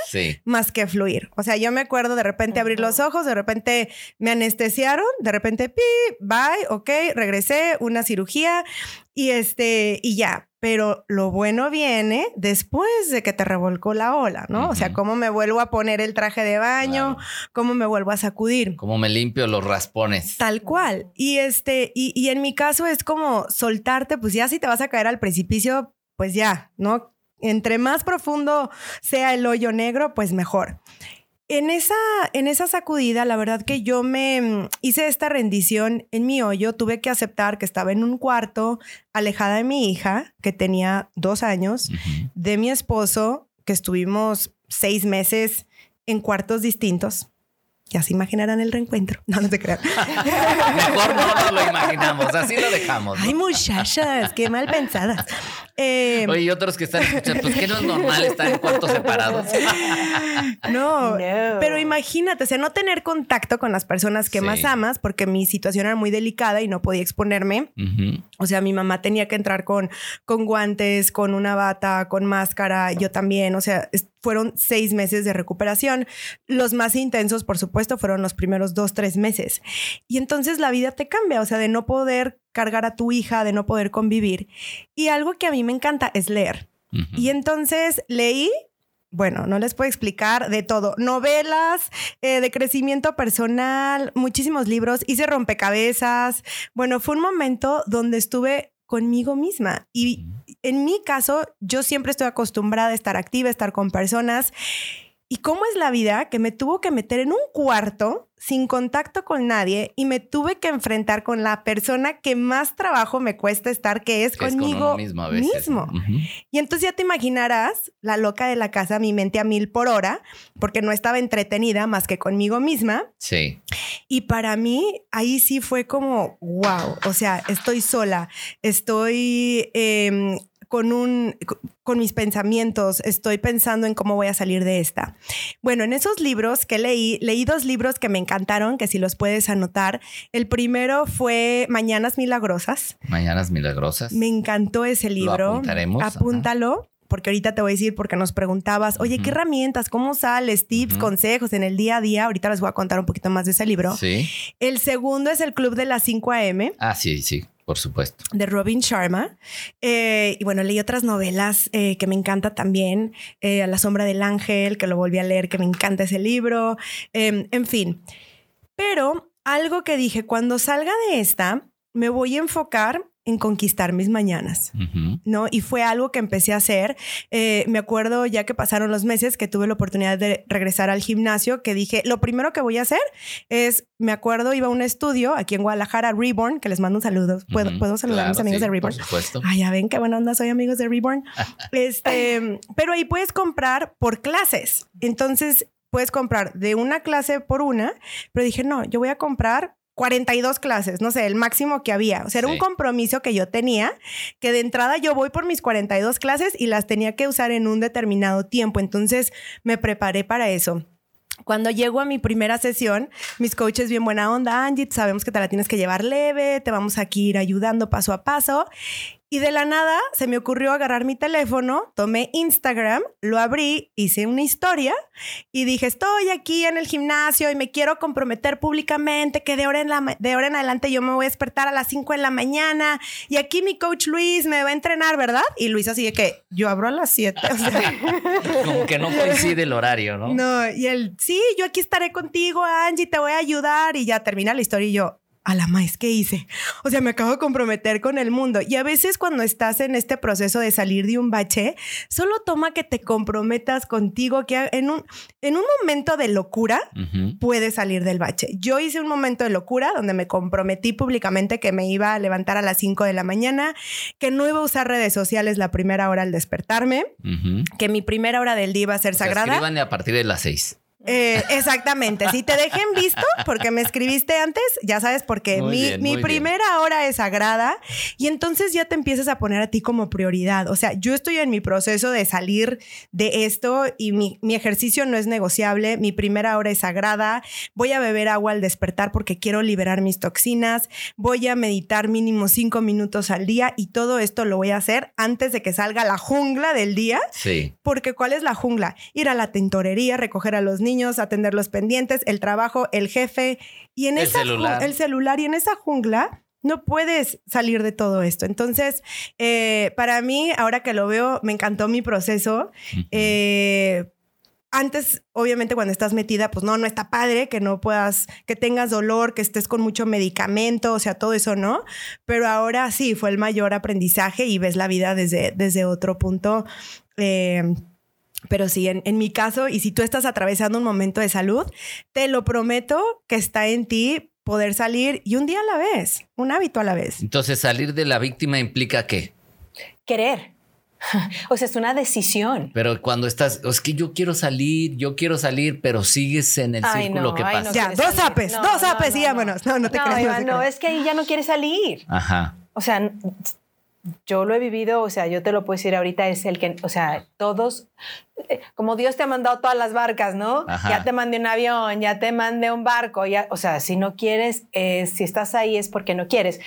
más que fluir. O sea, yo me acuerdo de repente abrir los ojos, de repente me anestesiaron, de repente, pi, bye, ok, regresé, una cirugía y este, y ya. Pero lo bueno viene después de que te revolcó la ola, ¿no? O sea, cómo me vuelvo a poner el traje de baño, cómo me vuelvo a sacudir. Cómo me limpio los raspones. Tal cual. Y este, y, y en mi caso es como soltarte, pues ya si te vas a caer al precipicio, pues ya, ¿no? Entre más profundo sea el hoyo negro, pues mejor. En esa, en esa sacudida, la verdad que yo me mm, hice esta rendición en mi hoyo, tuve que aceptar que estaba en un cuarto alejada de mi hija, que tenía dos años, de mi esposo, que estuvimos seis meses en cuartos distintos. Ya se imaginarán el reencuentro. [laughs] No, no te creas. Mejor no nos lo imaginamos, así lo dejamos. Ay, muchachas, qué mal pensadas. Eh, Oye, y otros que están escuchando, pues que no es normal estar en cuartos separados. [laughs] no, pero imagínate, o sea, no tener contacto con las personas que más amas, porque mi situación era muy delicada y no podía exponerme. O sea, mi mamá tenía que entrar con, con guantes, con una bata, con máscara, yo también, o sea, fueron seis meses de recuperación. Los más intensos, por supuesto, fueron los primeros dos, tres meses. Y entonces la vida te cambia, o sea, de no poder cargar a tu hija, de no poder convivir. Y algo que a mí me encanta es leer. Y entonces leí bueno, no les puedo explicar de todo. Novelas eh, de crecimiento personal, muchísimos libros, hice rompecabezas. Bueno, fue un momento donde estuve conmigo misma. Y en mi caso, yo siempre estoy acostumbrada a estar activa, a estar con personas. ¿Y cómo es la vida que me tuvo que meter en un cuarto sin contacto con nadie y me tuve que enfrentar con la persona que más trabajo me cuesta estar, que es conmigo mismo. Y entonces ya te imaginarás la loca de la casa, mi mente a mil por hora, porque no estaba entretenida más que conmigo misma. Sí. Y para mí ahí sí fue como, wow, o sea, estoy sola, estoy... Em, con un con mis pensamientos, estoy pensando en cómo voy a salir de esta. Bueno, en esos libros que leí, leí dos libros que me encantaron, que si los puedes anotar. El primero fue Mañanas Milagrosas. Mañanas Milagrosas. Me encantó ese libro. Lo Apúntalo porque ahorita te voy a decir porque nos preguntabas, oye, ¿qué herramientas? ¿Cómo sales? Tips, consejos en el día a día. Ahorita les voy a contar un poquito más de ese libro. Sí. El segundo es el Club de las 5 AM. Ah, sí, sí. Por supuesto. De Robin Sharma. Eh, y bueno, leí otras novelas eh, que me encanta también. Eh, a la sombra del ángel, que lo volví a leer, que me encanta ese libro. Em, en fin. Pero algo que dije, cuando salga de esta, me voy a enfocar en conquistar mis mañanas, ¿no? Y fue algo que empecé a hacer. Eh, me acuerdo ya que pasaron los meses que tuve la oportunidad de regresar al gimnasio, que dije, lo primero que voy a hacer es, me acuerdo, iba a un estudio aquí en Guadalajara, Reborn, que les mando un saludo. ¿Puedo, ¿puedo saludar a mis amigos de Reborn? Por supuesto. Ah, ya ven qué buena onda soy amigos de Reborn. [laughs] este, pero ahí puedes comprar por clases. Entonces, puedes comprar de una clase por una, pero dije, no, yo voy a comprar 42 clases, no sé, el máximo que había. O sea, era un compromiso que yo tenía, que de entrada yo voy por mis 42 clases y las tenía que usar en un determinado tiempo. Entonces me preparé para eso. Cuando llego a mi primera sesión, mis coaches bien buena onda, Angie, sabemos que te la tienes que llevar leve, te vamos aquí ir ayudando paso a paso. Y de la nada se me ocurrió agarrar mi teléfono, tomé Instagram, lo abrí, hice una historia y dije, estoy aquí en el gimnasio y me quiero comprometer públicamente que de ahora en, la, de en adelante yo me voy a despertar a las 5 de la mañana y aquí mi coach Luis me va a entrenar, ¿verdad? Y Luis así de que yo abro a las 7. Como que no coincide el horario, ¿no? No, y él, sí, yo aquí estaré contigo, Angie, te voy a ayudar y ya termina la historia y yo, a la maíz que hice. O sea, me acabo de comprometer con el mundo. Y a veces cuando estás en este proceso de salir de un bache, solo toma que te comprometas contigo, que en un, en un momento de locura puedes salir del bache. Yo hice un momento de locura donde me comprometí públicamente que me iba a levantar a las 5 de la mañana, que no iba a usar redes sociales la primera hora al despertarme, que mi primera hora del día iba a ser sagrada. Escriban a partir de las 6. Eh, exactamente. Si te dejen visto, porque me escribiste antes, ya sabes, porque mi, primera hora es sagrada y entonces ya te empiezas a poner a ti como prioridad. O sea, yo estoy en mi proceso de salir de esto y mi, mi ejercicio no es negociable. Mi primera hora es sagrada. Voy a beber agua al despertar porque quiero liberar mis toxinas. Voy a meditar mínimo cinco minutos al día y todo esto lo voy a hacer antes de que salga la jungla del día. Sí. Porque ¿cuál es la jungla? Ir a la tintorería, recoger a los niños niños, atender los pendientes, el trabajo, el jefe y en el esa celular. el celular y en esa jungla no puedes salir de todo esto. Entonces, eh, para mí, ahora que lo veo, me encantó mi proceso. Eh, antes, obviamente, cuando estás metida, pues no, no está padre que no puedas, que tengas dolor, que estés con mucho medicamento, o sea, todo eso, ¿no? Pero ahora sí, fue el mayor aprendizaje y ves la vida desde, desde otro punto. Eh, pero sí, en, mi caso, y si tú estás atravesando un momento de salud, te lo prometo que está en ti poder salir y un día a la vez, un hábito a la vez. Entonces, salir de la víctima implica qué? Querer. [laughs] O sea, es una decisión. Pero cuando estás, es que yo quiero salir, yo quiero salir, pero sigues en el círculo que pasa. ya, dos apes, dos apes y vámonos. No, no te creas. no, es que ahí ya no quiere salir. Ajá. O sea, yo lo he vivido, o sea, yo te lo puedo decir ahorita, es el que, o sea, todos, eh, como Dios te ha mandado todas las barcas, ¿no? Ya te mandé un avión, ya te mandé un barco, ya, o sea, si no quieres, eh, si estás ahí es porque no quieres.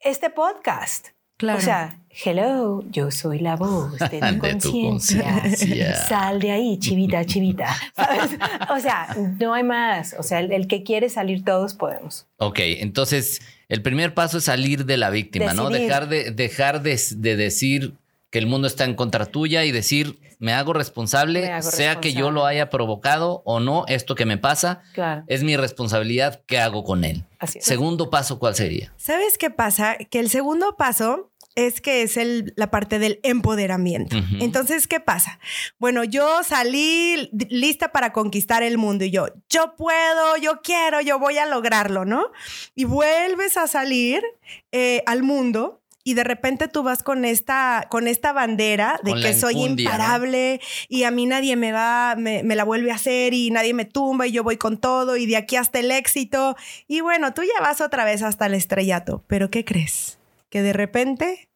Este podcast, claro. o sea, hello, yo soy la voz de [laughs] tu conciencia. Sal de ahí, chivita, chivita. [laughs] O sea, no hay más. O sea, el que quiere salir, todos podemos. Ok, entonces el primer paso es salir de la víctima, ¿no? Dejar, de, dejar de, decir que el mundo está en contra tuya y decir, me hago responsable, sea que yo lo haya provocado o no, esto que me pasa, es mi responsabilidad, ¿qué hago con él? Segundo paso, ¿cuál sería? ¿Sabes qué pasa? Que el segundo paso es que es el, la parte del empoderamiento. Entonces, ¿qué pasa? Bueno, yo salí lista para conquistar el mundo y yo, yo puedo, yo quiero, yo voy a lograrlo, ¿no? Y vuelves a salir eh, al mundo y de repente tú vas con esta, con esta bandera de que soy imparable y a mí nadie me va, me, me, la vuelve a hacer y nadie me tumba y yo voy con todo y de aquí hasta el éxito. Y bueno, tú ya vas otra vez hasta el estrellato, pero ¿qué crees? Que de repente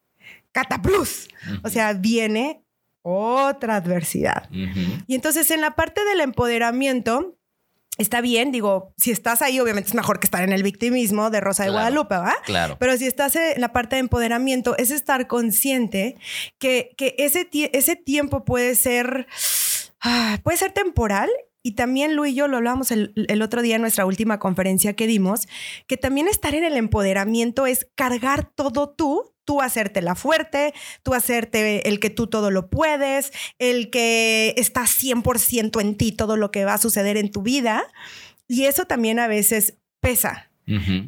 cataplus. O sea, viene otra adversidad. Y entonces en la parte del empoderamiento, está bien, digo, si estás ahí, obviamente es mejor que estar en el victimismo de Rosa de Guadalupe, ¿va? Claro. Pero si estás en la parte de empoderamiento, es estar consciente que, que ese, ese tiempo puede ser, ah, puede ser temporal y también Lu y yo lo hablábamos el, el, otro día en nuestra última conferencia que dimos, que también estar en el empoderamiento es cargar todo tú, tú hacerte fuerte, tú hacerte el que tú todo lo puedes, el que está 100% en ti todo lo que va a suceder en tu vida. Y eso también a veces pesa.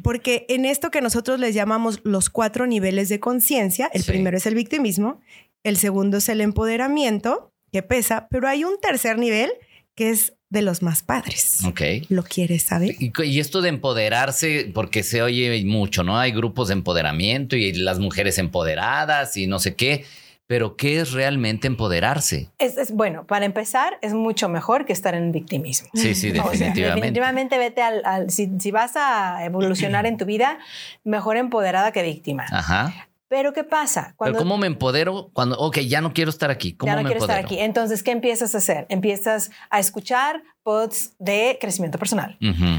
Porque en esto que nosotros les llamamos los cuatro niveles de conciencia, el primero es el victimismo, el segundo es el empoderamiento, que pesa, pero hay un tercer nivel que es de los más padres. Ok. ¿Lo quieres saber? Y, esto de empoderarse, porque se oye mucho, ¿no? Hay grupos de empoderamiento y las mujeres empoderadas y no sé qué. Pero, ¿qué es realmente empoderarse? Es, bueno, para empezar, es mucho mejor que estar en victimismo. Sí, sí, [laughs] definitivamente. definitivamente vete al, si, si, vas a evolucionar en tu vida, mejor empoderada que víctima. Ajá. Pero ¿qué pasa? Cuando, ¿cómo me empodero cuando, ok, ya no quiero estar aquí? ¿Cómo ya no me quiero estar aquí. Entonces, ¿qué empiezas a hacer? Empiezas a escuchar pods de crecimiento personal,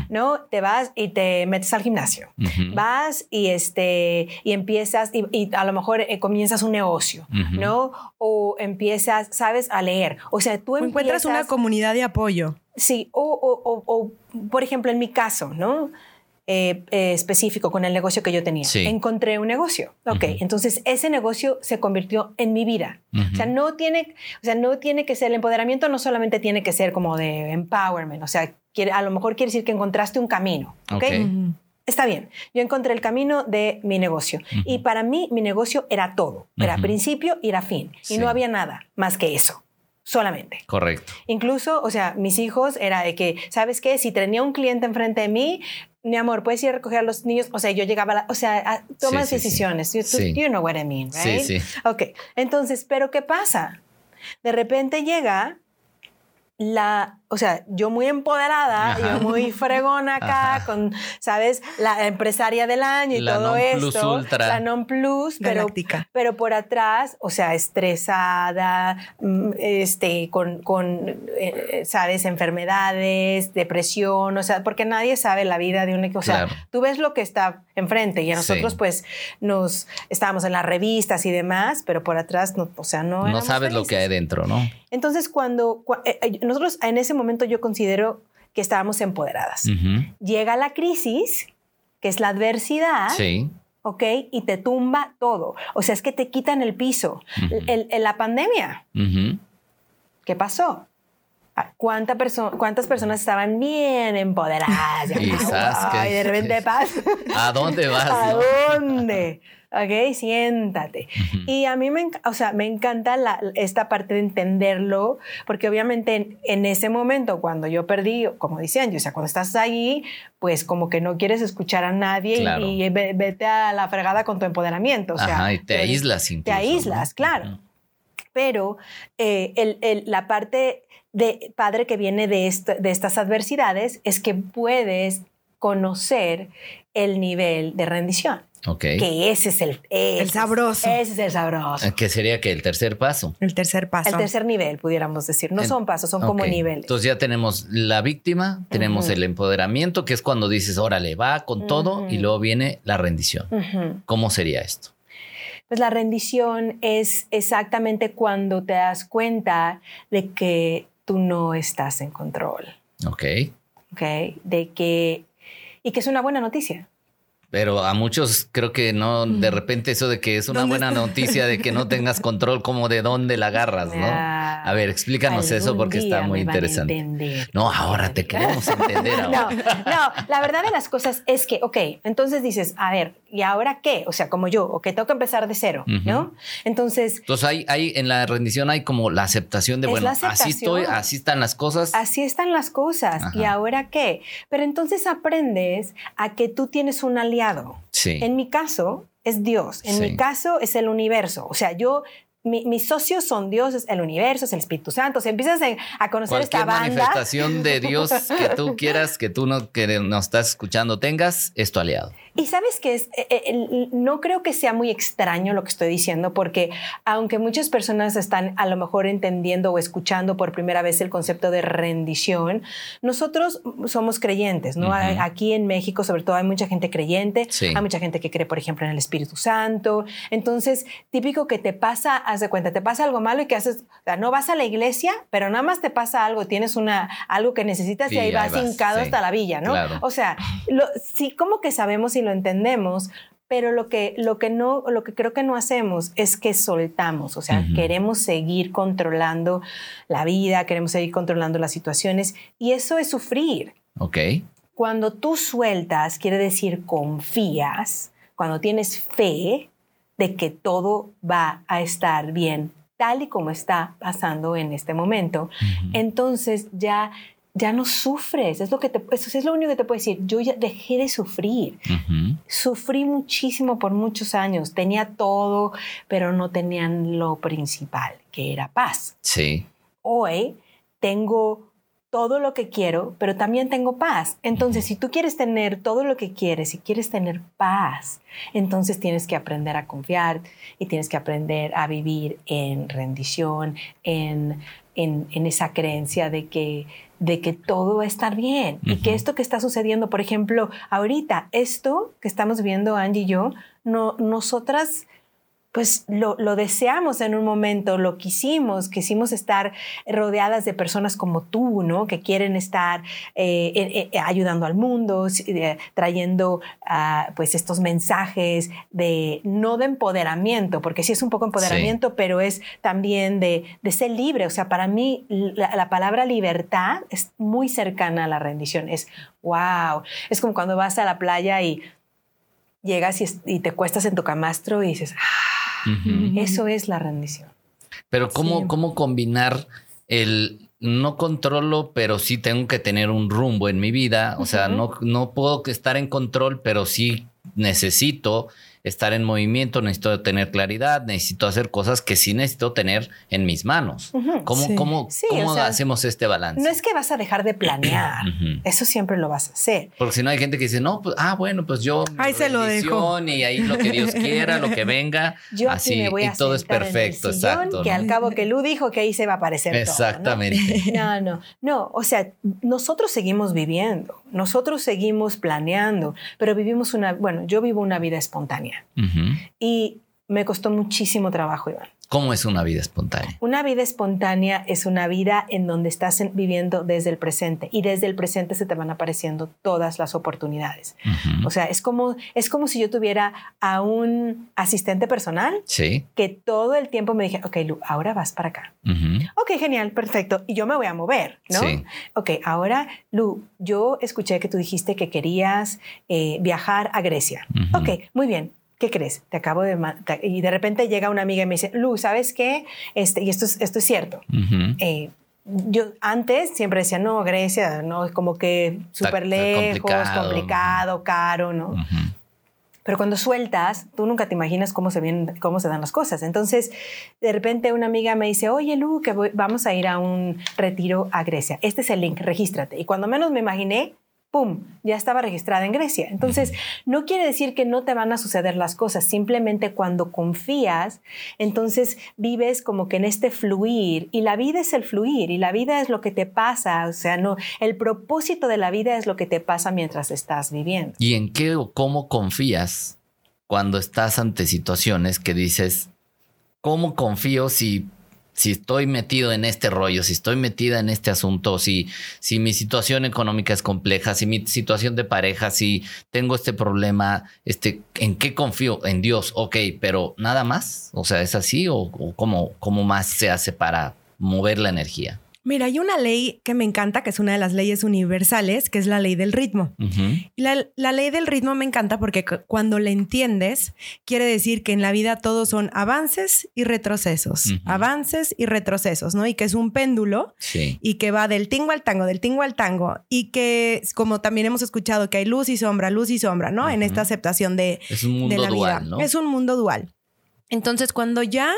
¿no? Te vas y te metes al gimnasio. Vas y, este, y empiezas, y, a lo mejor eh, comienzas un negocio, ¿no? O empiezas, ¿sabes? A leer. O sea, tú encuentras una comunidad de apoyo. Sí, o, o, o, por ejemplo, en mi caso, ¿no? Eh, eh, específico con el negocio que yo tenía. Encontré un negocio. Ok, entonces ese negocio se convirtió en mi vida. O sea, no tiene, o sea, no tiene que ser el empoderamiento, no solamente tiene que ser como de empowerment. O sea, quiere, a lo mejor quiere decir que encontraste un camino. Ok. Está bien, yo encontré el camino de mi negocio y para mí mi negocio era todo, era principio y era fin y no había nada más que eso solamente. Correcto. Incluso, o sea, mis hijos era de que, ¿sabes qué? Si tenía un cliente enfrente de mí, mi amor, puedes ir a recoger a los niños. O sea, yo llegaba, a la, o sea, tomas decisiones. You, you, know what I mean, right? Sí, sí. Ok, entonces, ¿pero qué pasa? De repente llega la, o sea, yo muy empoderada, yo muy fregona acá, con, ¿sabes? La empresaria del año y todo esto. La non plus, pero, pero por atrás, o sea, estresada, mm, este, con, con eh, ¿sabes? Enfermedades, depresión, o sea, porque nadie sabe la vida de un, o sea, tú ves lo que está enfrente y a nosotros pues nos estábamos en las revistas y demás, pero por atrás, no, o sea, no. No sabes lo que hay dentro, ¿no? Entonces, cuando, eh, eh, nosotros en ese momento yo considero que estábamos empoderadas. Llega la crisis, que es la adversidad. Sí. ¿ok? Y te tumba todo. O sea, es que te quitan el piso. En la pandemia, ¿qué pasó? Ah, ¿Cuánta ¿Cuántas personas estaban bien empoderadas? [laughs] Y, de repente paz. ¿A dónde vas? [laughs] ¿A dónde? Ok, siéntate. Y a mí me, o sea, me encanta esta parte de entenderlo, porque obviamente en, ese momento, cuando yo perdí, como decían, o sea, cuando estás ahí, pues como que no quieres escuchar a nadie y, vete a la fregada con tu empoderamiento. O sea, y te aíslas incluso, Te aíslas, claro. Pero eh, el, la parte de padre que viene de, de estas adversidades es que puedes conocer el nivel de rendición. Ok. Que ese es el, el sabroso. Ese es el sabroso. ¿Qué sería que el tercer paso? El tercer paso. El tercer nivel, pudiéramos decir. No son pasos, son como niveles. Entonces ya tenemos la víctima, tenemos el empoderamiento, que es cuando dices, órale, va con todo, y luego viene la rendición. ¿Cómo sería esto? Pues la rendición es exactamente cuando te das cuenta de que tú no estás en control. Ok. Ok, de que... Y que es una buena noticia. Pero a muchos creo que no, de repente eso de que es una buena noticia de que no tengas control, como de dónde la agarras, ¿no? A ver, explícanos eso porque está muy interesante. No, ahora te queremos entender. [laughs] Ahora. No, no, la verdad de las cosas es que, ok, entonces dices, a ver, ¿y ahora qué? O sea, como yo, ok, tengo que empezar de cero, ¿no? Entonces... Entonces hay, hay, en la rendición hay como la aceptación de, bueno, así estoy, así están las cosas. Así están las cosas, ¿y ahora qué? Pero entonces aprendes a que tú tienes una Sí. En mi caso es Dios, en mi caso es el universo. O sea, yo mis socios son Dios, es el universo, es el Espíritu Santo. O sea, empiezas a, conocer esta banda. manifestación de Dios que tú [laughs] quieras, que tú no, que nos estás escuchando tengas, es tu aliado. Y sabes que es, eh, eh, no creo que sea muy extraño lo que estoy diciendo, porque aunque muchas personas están a lo mejor entendiendo o escuchando por primera vez el concepto de rendición, nosotros somos creyentes, ¿no? Aquí en México, sobre todo, hay mucha gente creyente, hay mucha gente que cree, por ejemplo, en el Espíritu Santo. Entonces, típico que te pasa, haz de cuenta, te pasa algo malo y que haces, o sea, no vas a la iglesia, pero nada más te pasa algo, tienes una, algo que necesitas y ahí vas, hincado hasta la villa, ¿no? O sea, sí, como que sabemos y lo entendemos, pero lo que, lo que no, lo que creo que no hacemos es que soltamos, o sea, queremos seguir controlando la vida, queremos seguir controlando las situaciones y eso es sufrir. Ok. Cuando tú sueltas, quiere decir confías, cuando tienes fe de que todo va a estar bien, tal y como está pasando en este momento, entonces ya ya no sufres. Es lo que te, eso es lo único que te puedo decir. Yo ya dejé de sufrir. Sufrí muchísimo por muchos años. Tenía todo, pero no tenían lo principal, que era paz. Sí. Hoy tengo todo lo que quiero, pero también tengo paz. Entonces, si tú quieres tener todo lo que quieres, si quieres tener paz, entonces tienes que aprender a confiar y tienes que aprender a vivir en rendición, en, en, en esa creencia de que de que todo va a estar bien y que esto que está sucediendo, por ejemplo, ahorita, esto que estamos viendo Angie y yo, no, nosotras pues lo, deseamos en un momento, lo quisimos, quisimos estar rodeadas de personas como tú, ¿no? Que quieren estar eh, eh, eh, ayudando al mundo, trayendo ah, pues estos mensajes de, no de empoderamiento, porque sí es un poco empoderamiento, pero es también de, ser libre. O sea, para mí la, la, palabra libertad es muy cercana a la rendición. Es, wow, es como cuando vas a la playa y llegas y, y te cuestas en tu camastro y dices, ah, eso es la rendición. Pero ¿cómo, cómo combinar el no controlo, pero sí tengo que tener un rumbo en mi vida? O sea, no, no puedo estar en control, pero sí necesito estar en movimiento, necesito tener claridad, necesito hacer cosas que sí necesito tener en mis manos. ¿Cómo, cómo, cómo hacemos este balance? No es que vas a dejar de planear, [clears throat] eso siempre lo vas a hacer. Porque si no hay gente que dice, no, pues, ah, bueno, pues yo... Ahí se lo dejo. Y ahí lo que Dios quiera, lo que venga. [laughs] Yo así, me voy a y todo es perfecto, exacto. Que al cabo que Lu dijo que ahí se va a aparecer Exactamente. Todo, ¿no? [laughs] no, no, no, o sea, nosotros seguimos viviendo, nosotros seguimos planeando, pero vivimos una, bueno, yo vivo una vida espontánea. Y me costó muchísimo trabajo, Iván. ¿Cómo es una vida espontánea? Una vida espontánea es una vida en donde estás viviendo desde el presente y desde el presente se te van apareciendo todas las oportunidades. O sea, es como, es como si yo tuviera a un asistente personal sí. que todo el tiempo me dijera, ok, Lu, ahora vas para acá. Ok, genial, perfecto. Y yo me voy a mover, ¿no? Sí. Ok, ahora, Lu, yo escuché que tú dijiste que querías eh, viajar a Grecia. Ok, muy bien. ¿Qué crees? Te acabo de... Y de repente llega una amiga y me dice, Lu, ¿sabes qué? Este, y esto es, esto es cierto. Eh, yo antes siempre decía, no, Grecia, no, es como que súper lejos, complicado. caro, ¿no? Pero cuando sueltas, tú nunca te imaginas cómo se, vienen, cómo se dan las cosas. Entonces, de repente una amiga me dice, oye, Lu, que vamos a ir a un retiro a Grecia. Este es el link, regístrate. Y cuando menos me imaginé, ya estaba registrada en Grecia. Entonces, no quiere decir que no te van a suceder las cosas, simplemente cuando confías, entonces vives como que en este fluir, y la vida es el fluir, y la vida es lo que te pasa, o sea, no, el propósito de la vida es lo que te pasa mientras estás viviendo. ¿Y en qué o cómo confías cuando estás ante situaciones que dices, ¿cómo confío si si estoy metido en este rollo, si estoy metida en este asunto, si, si mi situación económica es compleja, si mi situación de pareja, si tengo este problema, este, ¿en qué confío? En Dios, ok, pero nada más, o sea, ¿es así o, o cómo, cómo más se hace para mover la energía? Mira, hay una ley que me encanta, que es una de las leyes universales, que es la ley del ritmo. Y la, ley del ritmo me encanta porque cuando la entiendes, quiere decir que en la vida todos son avances y retrocesos, avances y retrocesos, ¿no? Y que es un péndulo y que va del tingo al tango, del tingo al tango. Y que, como también hemos escuchado, que hay luz y sombra, luz y sombra, ¿no? En esta aceptación de, es un mundo la dual, vida. ¿no? Es un mundo dual. Entonces, cuando ya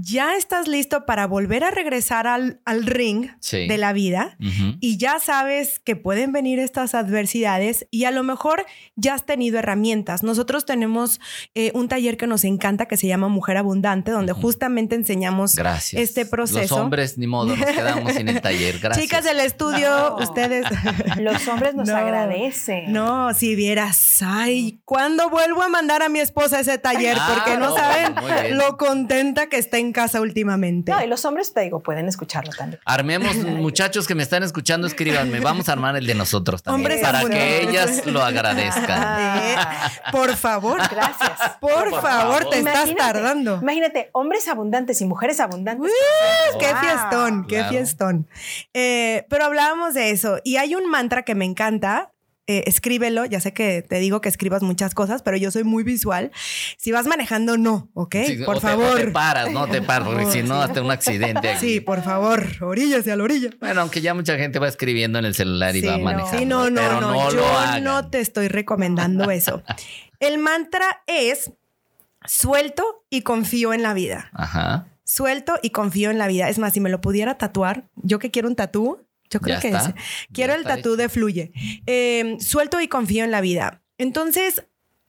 ya estás listo para volver a regresar al, ring de la vida y ya sabes que pueden venir estas adversidades y a lo mejor ya has tenido herramientas. Nosotros tenemos eh, un taller que nos encanta que se llama Mujer Abundante, donde justamente enseñamos este proceso. Los hombres, ni modo, nos quedamos sin el taller. Gracias. Chicas del estudio, ustedes. [laughs] Los hombres nos agradecen. No, si vieras, ay, ¿cuándo vuelvo a mandar a mi esposa a ese taller? Porque no saben lo contenta que está en casa últimamente. No, y los hombres, te digo, pueden escucharlo también. Armemos, [laughs] muchachos que me están escuchando, escríbanme. Vamos a armar el de nosotros también. para que ellas lo agradezcan. por favor. Gracias. Por, favor, te estás tardando. Imagínate, hombres abundantes y mujeres abundantes. ¡Qué fiestón! ¡Qué fiestón! Eh, pero hablábamos de eso. Y hay un mantra que me encanta, eh, escríbelo. Ya sé que te digo que escribas muchas cosas, pero yo soy muy visual. Si vas manejando, no, ¿ok? por favor. Te, paras, no te paras, porque si no, hasta un accidente. Aquí. Sí, por favor, orillas a la orilla. Bueno, aunque ya mucha gente va escribiendo en el celular y va manejando. Sí, no, no, pero no, no yo no te estoy recomendando eso. el mantra es suelto y confío en la vida. Ajá. Suelto y confío en la vida. Es más, si me lo pudiera tatuar, yo que quiero un tatú, yo creo que es. Quiero el tatú de fluye. Em, suelto y confío en la vida. Entonces,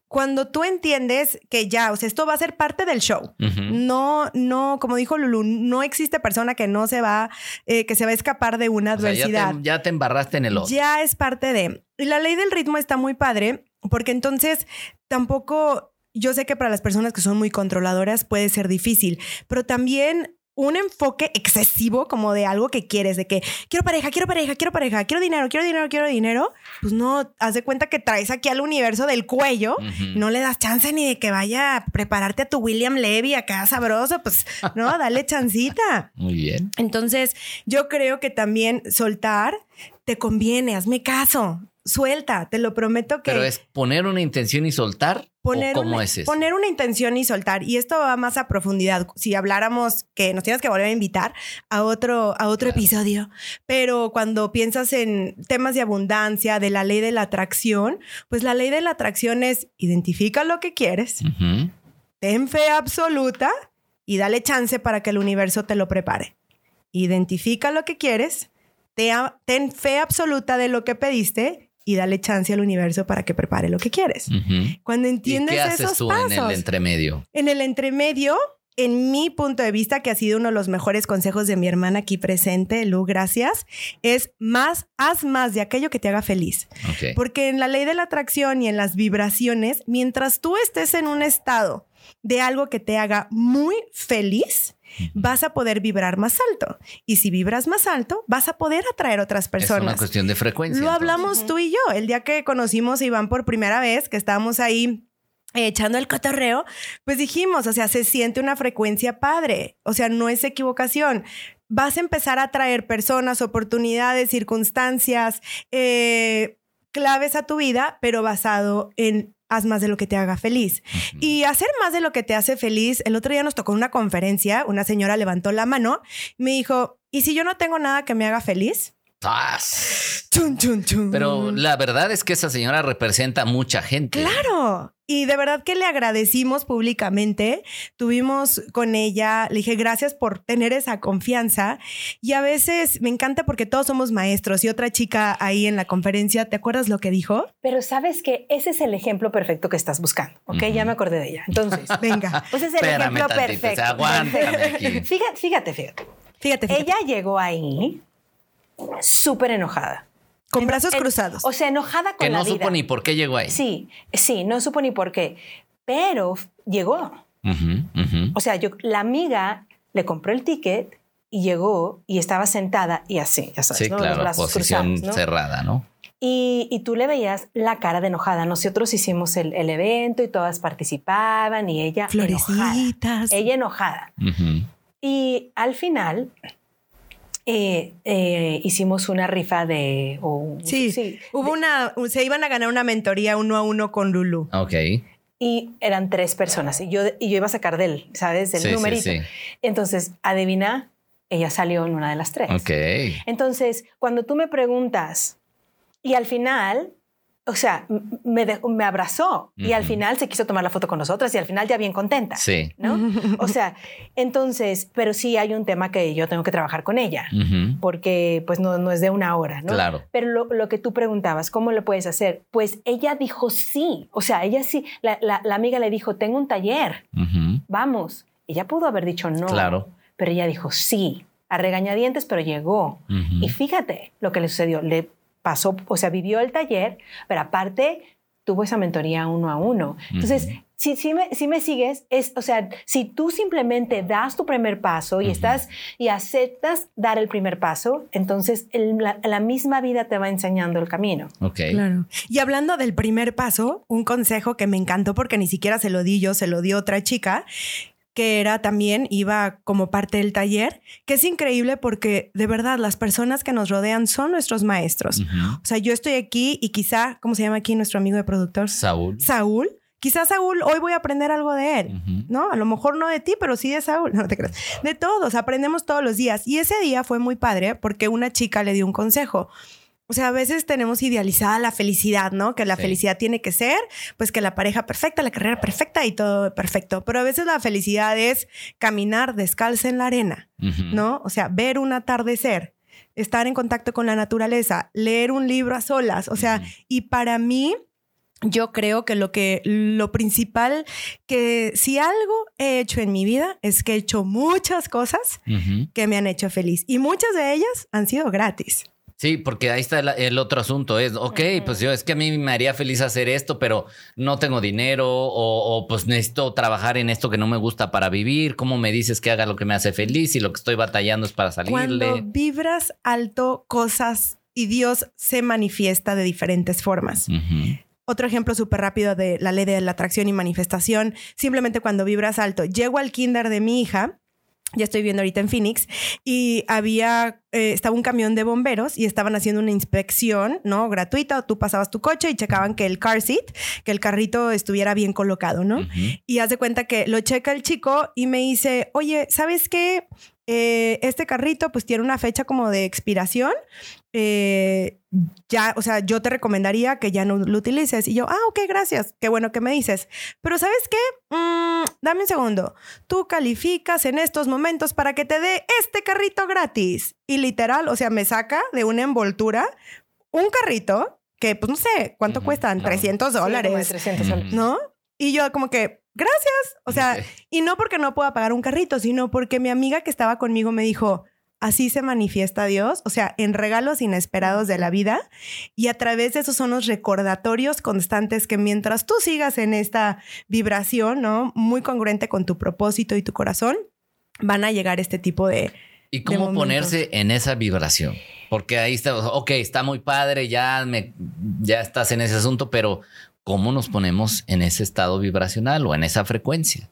cuando tú entiendes que ya, o sea, esto va a ser parte del show. No, no, como dijo Lulu, no existe persona que no se va, eh, que se va a escapar de una adversidad. ya, te, embarraste en el otro. Ya es parte de. Y la ley del ritmo está muy padre, porque entonces tampoco. Yo sé que para las personas que son muy controladoras puede ser difícil, pero también un enfoque excesivo como de algo que quieres, de que quiero pareja, quiero pareja, quiero pareja, quiero dinero, quiero dinero, quiero dinero, pues no, haz de cuenta que traes aquí al universo del cuello, no le das chance ni de que vaya a prepararte a tu William Levy acá sabroso, pues no, [laughs] dale chancita. Muy bien. Entonces, yo creo que también soltar te conviene, hazme caso suelta, te lo prometo que... Pero es poner una intención y soltar. Poner ¿Cómo es eso? Poner una intención y soltar. Y esto va más a profundidad. Si habláramos que nos tienes que volver a invitar a otro, a otro episodio. Pero cuando piensas en temas de abundancia, de la ley de la atracción, pues la ley de la atracción es identifica lo que quieres, ten fe absoluta y dale chance para que el universo te lo prepare. Identifica lo que quieres, ten fe absoluta de lo que pediste y dale chance al universo para que prepare lo que quieres. Cuando entiendes ¿Y qué haces esos tú en el entremedio? En el entremedio, en mi punto de vista, que ha sido uno de los mejores consejos de mi hermana aquí presente, Lu, gracias, es más, haz más de aquello que te haga feliz. Porque en la ley de la atracción y en las vibraciones, mientras tú estés en un estado de algo que te haga muy feliz, vas a poder vibrar más alto. Y si vibras más alto, vas a poder atraer otras personas. Es una cuestión de frecuencia. Lo hablamos tú y yo el día que conocimos a Iván por primera vez, que estábamos ahí echando el cotorreo, pues dijimos, o sea, se siente una frecuencia padre, o sea, no es equivocación. Vas a empezar a atraer personas, oportunidades, circunstancias, eh, claves a tu vida, pero basado en haz más de lo que te haga feliz. Y hacer más de lo que te hace feliz, el otro día nos tocó una conferencia, una señora levantó la mano, me dijo, ¿y si yo no tengo nada que me haga feliz? Chun, chun, chun. Pero la verdad es que esa señora representa a mucha gente. Claro. Y de verdad que le agradecimos públicamente. Tuvimos con ella, le dije gracias por tener esa confianza. Y a veces me encanta porque todos somos maestros. Y otra chica ahí en la conferencia, ¿te acuerdas lo que dijo? Pero sabes que ese es el ejemplo perfecto que estás buscando. Ok, ya me acordé de ella. Entonces, [laughs] venga. [laughs] Pues es el ejemplo perfecto. [laughs] Fíjate, fíjate, fíjate. Fíjate, Ella llegó ahí súper enojada. Con brazos cruzados. O sea, enojada con que la vida. Que no supo ni por qué llegó ahí. Sí, sí, no supo ni por qué. Pero llegó. O sea, yo, la amiga le compró el ticket y llegó y estaba sentada y así, ya sabes, sí, claro, posición cerrada, ¿no? Y, y, tú le veías la cara de enojada. Nosotros hicimos el, el evento y todas participaban y ella Florecitas. Ella enojada. Y al final eh, eh, hicimos una rifa de... sí, hubo una, se iban a ganar una mentoría uno a uno con Lulu. Ok. Y eran tres personas y yo, y yo iba a sacar de él, ¿sabes? Del numerito. Entonces, adivina, ella salió en una de las tres. Ok. Entonces, cuando tú me preguntas, y al final, o sea, me, me abrazó y al final se quiso tomar la foto con nosotras y al final ya bien contenta. Sí. ¿No? O sea, entonces, pero sí hay un tema que yo tengo que trabajar con ella porque pues no, no, es de una hora, ¿no? Claro. Pero lo, lo, que tú preguntabas, ¿cómo lo puedes hacer? Pues ella dijo sí. O sea, ella sí, la, la, amiga le dijo, tengo un taller, vamos. Ella pudo haber dicho no. Claro. Pero ella dijo sí a regañadientes, pero llegó. Y fíjate lo que le sucedió. Le pasó, o sea, vivió el taller, pero aparte tuvo esa mentoría uno a uno. Entonces, si, si, me, si me sigues, es, o sea, si tú simplemente das tu primer paso y estás y aceptas dar el primer paso, entonces la, misma vida te va enseñando el camino. Ok. Claro. Y hablando del primer paso, un consejo que me encantó porque ni siquiera se lo di yo, se lo dio otra chica, que era también, iba como parte del taller, que es increíble porque de verdad las personas que nos rodean son nuestros maestros. O sea, yo estoy aquí y quizá, ¿cómo se llama aquí nuestro amigo de productor? Saúl. Saúl. Quizás Saúl, hoy voy a aprender algo de él, ¿no? A lo mejor no de ti, pero sí de Saúl, [laughs] no te creas. De todos, aprendemos todos los días. Y ese día fue muy padre porque una chica le dio un consejo. O sea, a veces tenemos idealizada la felicidad, ¿no? Que la felicidad tiene que ser, pues que la pareja perfecta, la carrera perfecta y todo perfecto. Pero a veces la felicidad es caminar descalza en la arena, ¿no? O sea, ver un atardecer, estar en contacto con la naturaleza, leer un libro a solas. O sea, y para mí, yo creo que lo que lo principal que si algo he hecho en mi vida es que he hecho muchas cosas que me han hecho feliz y muchas de ellas han sido gratis. Sí, porque ahí está el, otro asunto. Es, ok, pues yo es que a mí me haría feliz hacer esto, pero no tengo dinero o, pues necesito trabajar en esto que no me gusta para vivir. ¿Cómo me dices que haga lo que me hace feliz y lo que estoy batallando es para salirle? Cuando vibras alto cosas y Dios se manifiesta de diferentes formas. Otro ejemplo súper rápido de la ley de la atracción y manifestación, simplemente cuando vibras alto. Llego al kinder de mi hija ya estoy viendo ahorita en Phoenix, y había, eh, estaba un camión de bomberos y estaban haciendo una inspección, ¿no? Gratuita, tú pasabas tu coche y checaban que el car seat, que el carrito estuviera bien colocado, ¿no? Y haz de cuenta que lo checa el chico y me dice, oye, ¿sabes qué? Eh, este carrito pues tiene una fecha como de expiración. Eh, ya, o sea, yo te recomendaría que ya no lo utilices. Y yo, ah, ok, gracias. Qué bueno que me dices. Pero ¿sabes qué? Mm, dame un segundo. Tú calificas en estos momentos para que te dé este carrito gratis. Y literal, o sea, me saca de una envoltura un carrito que, pues no sé, ¿cuánto cuestan? 300 dólares. 300 dólares. ¿No? Y yo como que, gracias. O sea, y no porque no pueda pagar un carrito, sino porque mi amiga que estaba conmigo me dijo, así se manifiesta Dios, o sea, en regalos inesperados de la vida. Y a través de esos son los recordatorios constantes que mientras tú sigas en esta vibración, ¿no? Muy congruente con tu propósito y tu corazón, van a llegar este tipo de... ¿Y cómo ponerse en esa vibración? Porque ahí está, ok, está muy padre, ya, me, ya estás en ese asunto, pero cómo nos ponemos en ese estado vibracional o en esa frecuencia.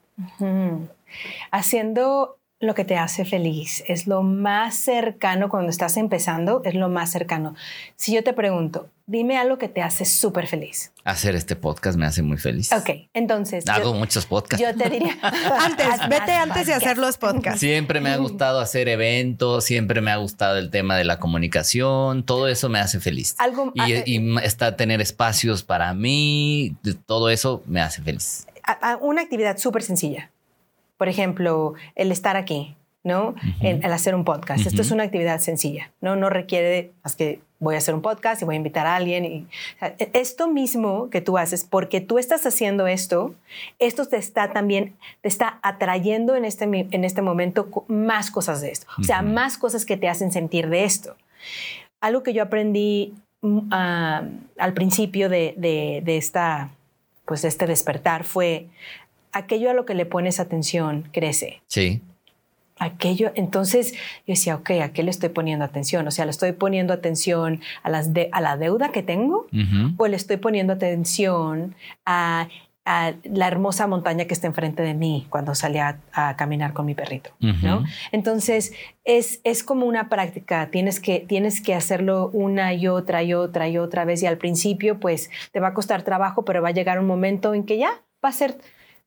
Haciendo lo que te hace feliz, es lo más cercano cuando estás empezando, es lo más cercano. Si yo te pregunto, dime algo que te hace súper feliz. Hacer este podcast me hace muy feliz. Ok, entonces. Hago muchos podcasts. Yo te diría. [laughs] antes, vete antes de hacer los podcasts. Siempre me ha gustado hacer eventos, siempre me ha gustado el tema de la comunicación, todo eso me hace feliz. Algo, y, ah, y está tener espacios para mí, todo eso me hace feliz. Una actividad súper sencilla por ejemplo, el estar aquí, ¿no? el, hacer un podcast. Esto es una actividad sencilla, ¿no? No requiere más que voy a hacer un podcast y voy a invitar a alguien. Y, e, esto mismo que tú haces, porque tú estás haciendo esto, esto te está también, te está atrayendo en este, en este momento más cosas de esto. O sea, más cosas que te hacen sentir de esto. Algo que yo aprendí mm, al principio de, de, de, esta, pues, de este despertar fue aquello a lo que le pones atención crece. Sí. Aquello, entonces yo decía, ok, ¿a qué le estoy poniendo atención? O sea, ¿le estoy poniendo atención a, las de, a la deuda que tengo? ¿O le estoy poniendo atención a, la hermosa montaña que está enfrente de mí cuando salí a, caminar con mi perrito? ¿no? Entonces, es, es como una práctica, tienes que, tienes que hacerlo una y otra y otra y otra vez y al principio, pues, te va a costar trabajo, pero va a llegar un momento en que ya va a ser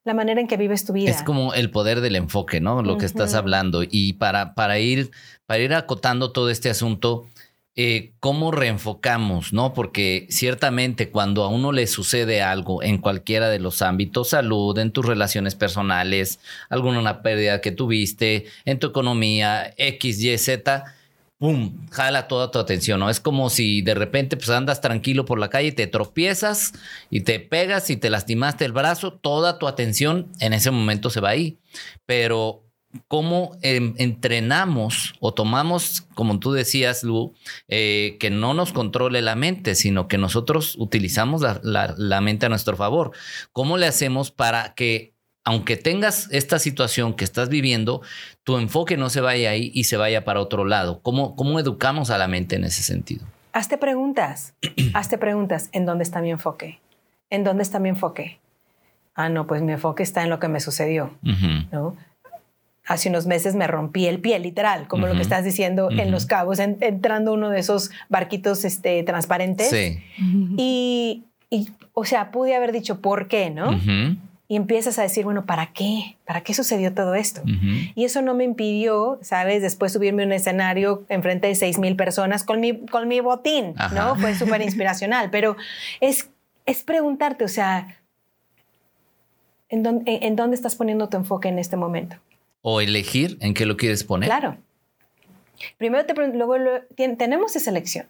la manera en que vives tu vida. Es como el poder del enfoque, ¿no? Lo que estás hablando. Y para, para, ir, para ir acotando todo este asunto, eh, cómo reenfocamos, ¿no? Porque ciertamente cuando a uno le sucede algo en cualquiera de los ámbitos, salud, en tus relaciones personales, alguna pérdida que tuviste, en tu economía, X, Y, Z, ¡pum! Jala toda tu atención, ¿no? Es como si de repente pues andas tranquilo por la calle y te tropiezas y te pegas y te lastimaste el brazo, toda tu atención en ese momento se va ahí. Pero cómo entrenamos o tomamos, como tú decías, Lu, eh, que no nos controle la mente, sino que nosotros utilizamos la, mente a nuestro favor. ¿Cómo le hacemos para que, aunque tengas esta situación que estás viviendo, tu enfoque no se vaya ahí y se vaya para otro lado? ¿Cómo, cómo educamos a la mente en ese sentido? Hazte preguntas, [clears throat] hazte preguntas, ¿en dónde está mi enfoque? ¿En dónde está mi enfoque? Ah, no, pues mi enfoque está en lo que me sucedió, ¿no? hace unos meses me rompí el pie, literal, como lo que estás diciendo en Los Cabos, entrando uno de esos barquitos este, transparentes. Sí. Y, o sea, pude haber dicho, ¿por qué? ¿No? Y empiezas a decir, bueno, ¿para qué? ¿Para qué sucedió todo esto? Y eso no me impidió, ¿sabes? Después subirme a un escenario enfrente de seis mil personas con mi, con mi botín, ¿no? Fue súper [laughs] inspiracional, pero es, es preguntarte, o sea, ¿en dónde, ¿en dónde estás poniendo tu enfoque en este momento? o elegir en qué lo quieres poner. Claro. Primero te luego tenemos esa elección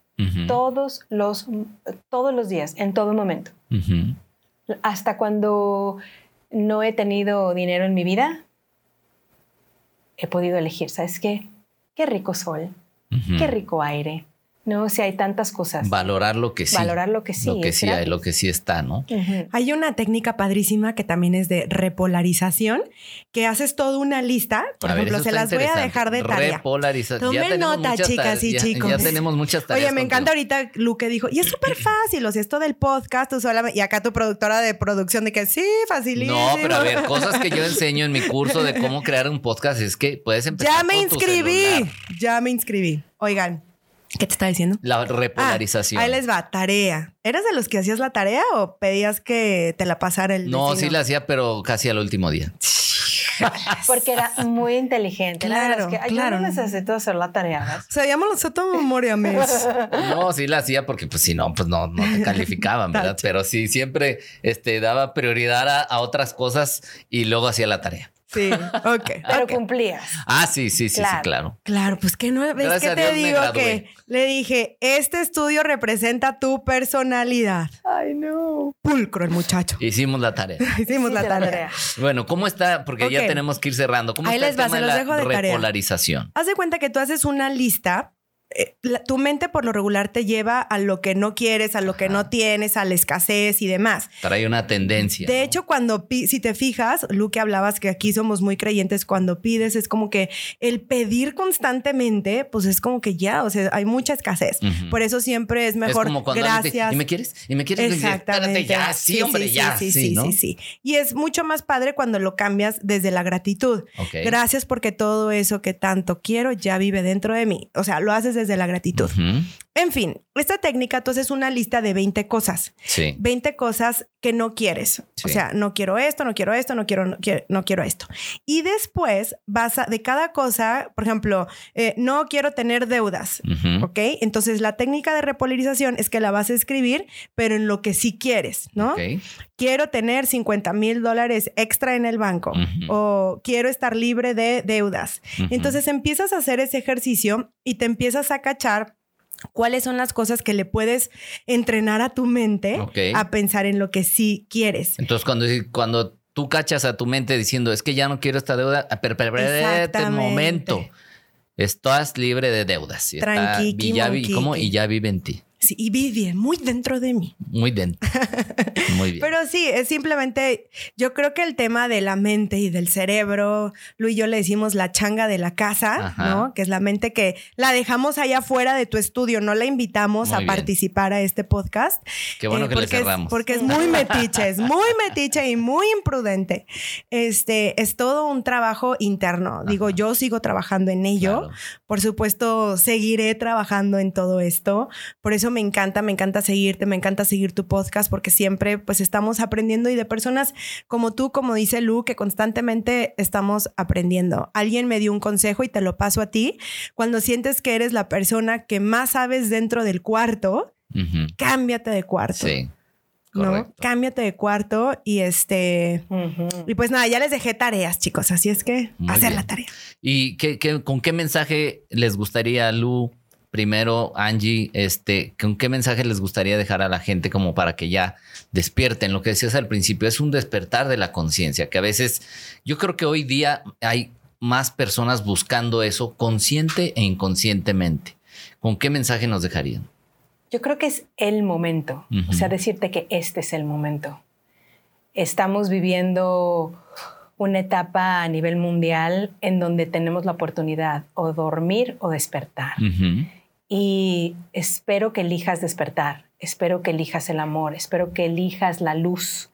todos, los, todos los días, en todo momento. Hasta cuando no he tenido dinero en mi vida, he podido elegir, ¿sabes qué? Qué rico sol, qué rico aire, no, si hay tantas cosas. Valorar lo que sí. Valorar lo que sí. Lo que sí hay, lo que sí está, ¿no? Hay una técnica padrísima que también es de repolarización, que haces toda una lista. Por ejemplo, se las voy a dejar de tarea. Repolarización. Tomen nota, chicas y chicos. Ya tenemos muchas tareas. Oye, me encanta ahorita Lu que dijo, y es súper [clears throat] fácil, o sea, esto del podcast, tú solamente, y acá tu productora de producción de que sí, facilísimo. No, pero a ver, cosas que yo [laughs] enseño en mi curso de cómo crear un podcast es que puedes empezar Ya me inscribí, ya me inscribí. Oigan, ¿Qué te está diciendo? La repolarización. Ah, ahí les va, tarea. ¿Eras de los que hacías la tarea o pedías que te la pasara el No, sí la hacía, pero casi al último día. [laughs] Porque era muy inteligente. Claro, que, Yo no necesito hacer la tarea. Sabíamos los memoria, mes. [laughs] No, sí la hacía porque pues si no, pues no, no te calificaban, ¿verdad? pero sí, siempre este, daba prioridad a otras cosas y luego hacía la tarea. Sí, ok. Pero cumplías. Ah, sí, sí, sí, claro. sí, claro. Claro, pues que no, es que te digo que le dije, este estudio representa tu personalidad. Ay, no. Pulcro el muchacho. Hicimos la tarea. [laughs] Hicimos la tarea. Bueno, ¿cómo está? Porque ya tenemos que ir cerrando. ¿Cómo Ahí está les va, se los dejo de repolarización? Haz de cuenta que tú haces una lista eh, tu mente por lo regular te lleva a lo que no quieres, a lo que no tienes, a la escasez y demás. Trae una tendencia. De hecho, cuando, si te fijas, Lu, que hablabas que aquí somos muy creyentes, cuando pides es como que el pedir constantemente, pues es como que ya, o sea, hay mucha escasez. Por eso siempre es mejor. gracias. ¿Y me quieres? ¿Y me quieres? Exactamente. ya, sí, hombre, ya. Sí, sí, sí, sí, Y es mucho más padre cuando lo cambias desde la gratitud. Gracias porque todo eso que tanto quiero ya vive dentro de mí. O sea, lo haces desde la gratitud. En fin, esta técnica entonces es una lista de 20 cosas. Sí. 20 cosas que no quieres. O sea, no quiero esto, no quiero esto, no quiero, no quiero, esto. Y después vas a, de cada cosa, por ejemplo, eh, no quiero tener deudas. ¿Ok? Entonces la técnica de repolarización es que la vas a escribir, pero en lo que sí quieres, ¿no? Quiero tener 50 mil dólares extra en el banco o quiero estar libre de deudas. Entonces empiezas a hacer ese ejercicio y te empiezas a cachar cuáles son las cosas que le puedes entrenar a tu mente a pensar en lo que sí quieres. Entonces, cuando, cuando tú cachas a tu mente diciendo, es que ya no quiero esta deuda, pero, este momento, estás libre de deudas. Tranquilo. y ya vive en ti y vive muy dentro de mí. Muy dentro. [laughs] Muy bien. Pero sí, es simplemente, yo creo que el tema de la mente y del cerebro, Lu y yo le decimos la changa de la casa, ¿no? Que es la mente que la dejamos allá afuera de tu estudio, no la invitamos a participar a este podcast. Qué bueno eh, que le cerramos. porque es muy metiche, es muy metiche y muy imprudente. Este, es todo un trabajo interno. Digo, yo sigo trabajando en ello. Por supuesto, seguiré trabajando en todo esto. Por eso me encanta, me encanta seguirte, me encanta seguir tu podcast porque siempre pues estamos aprendiendo y de personas como tú, como dice Lu, que constantemente estamos aprendiendo. Alguien me dio un consejo y te lo paso a ti. Cuando sientes que eres la persona que más sabes dentro del cuarto, cámbiate de cuarto. Sí. ¿no? Cámbiate de cuarto y este. Y pues nada, ya les dejé tareas, chicos. Así es que hacer la tarea. ¿Y qué, con qué mensaje les gustaría, Lu? Primero, Angie, este, ¿con qué mensaje les gustaría dejar a la gente como para que ya despierten? Lo que decías al principio es un despertar de la conciencia, que a veces yo creo que hoy día hay más personas buscando eso consciente e inconscientemente. ¿Con qué mensaje nos dejarían? Yo creo que es el momento, o sea, decirte que este es el momento. Estamos viviendo una etapa a nivel mundial en donde tenemos la oportunidad o dormir o despertar. Y espero que elijas despertar, espero que elijas el amor, espero que elijas la luz.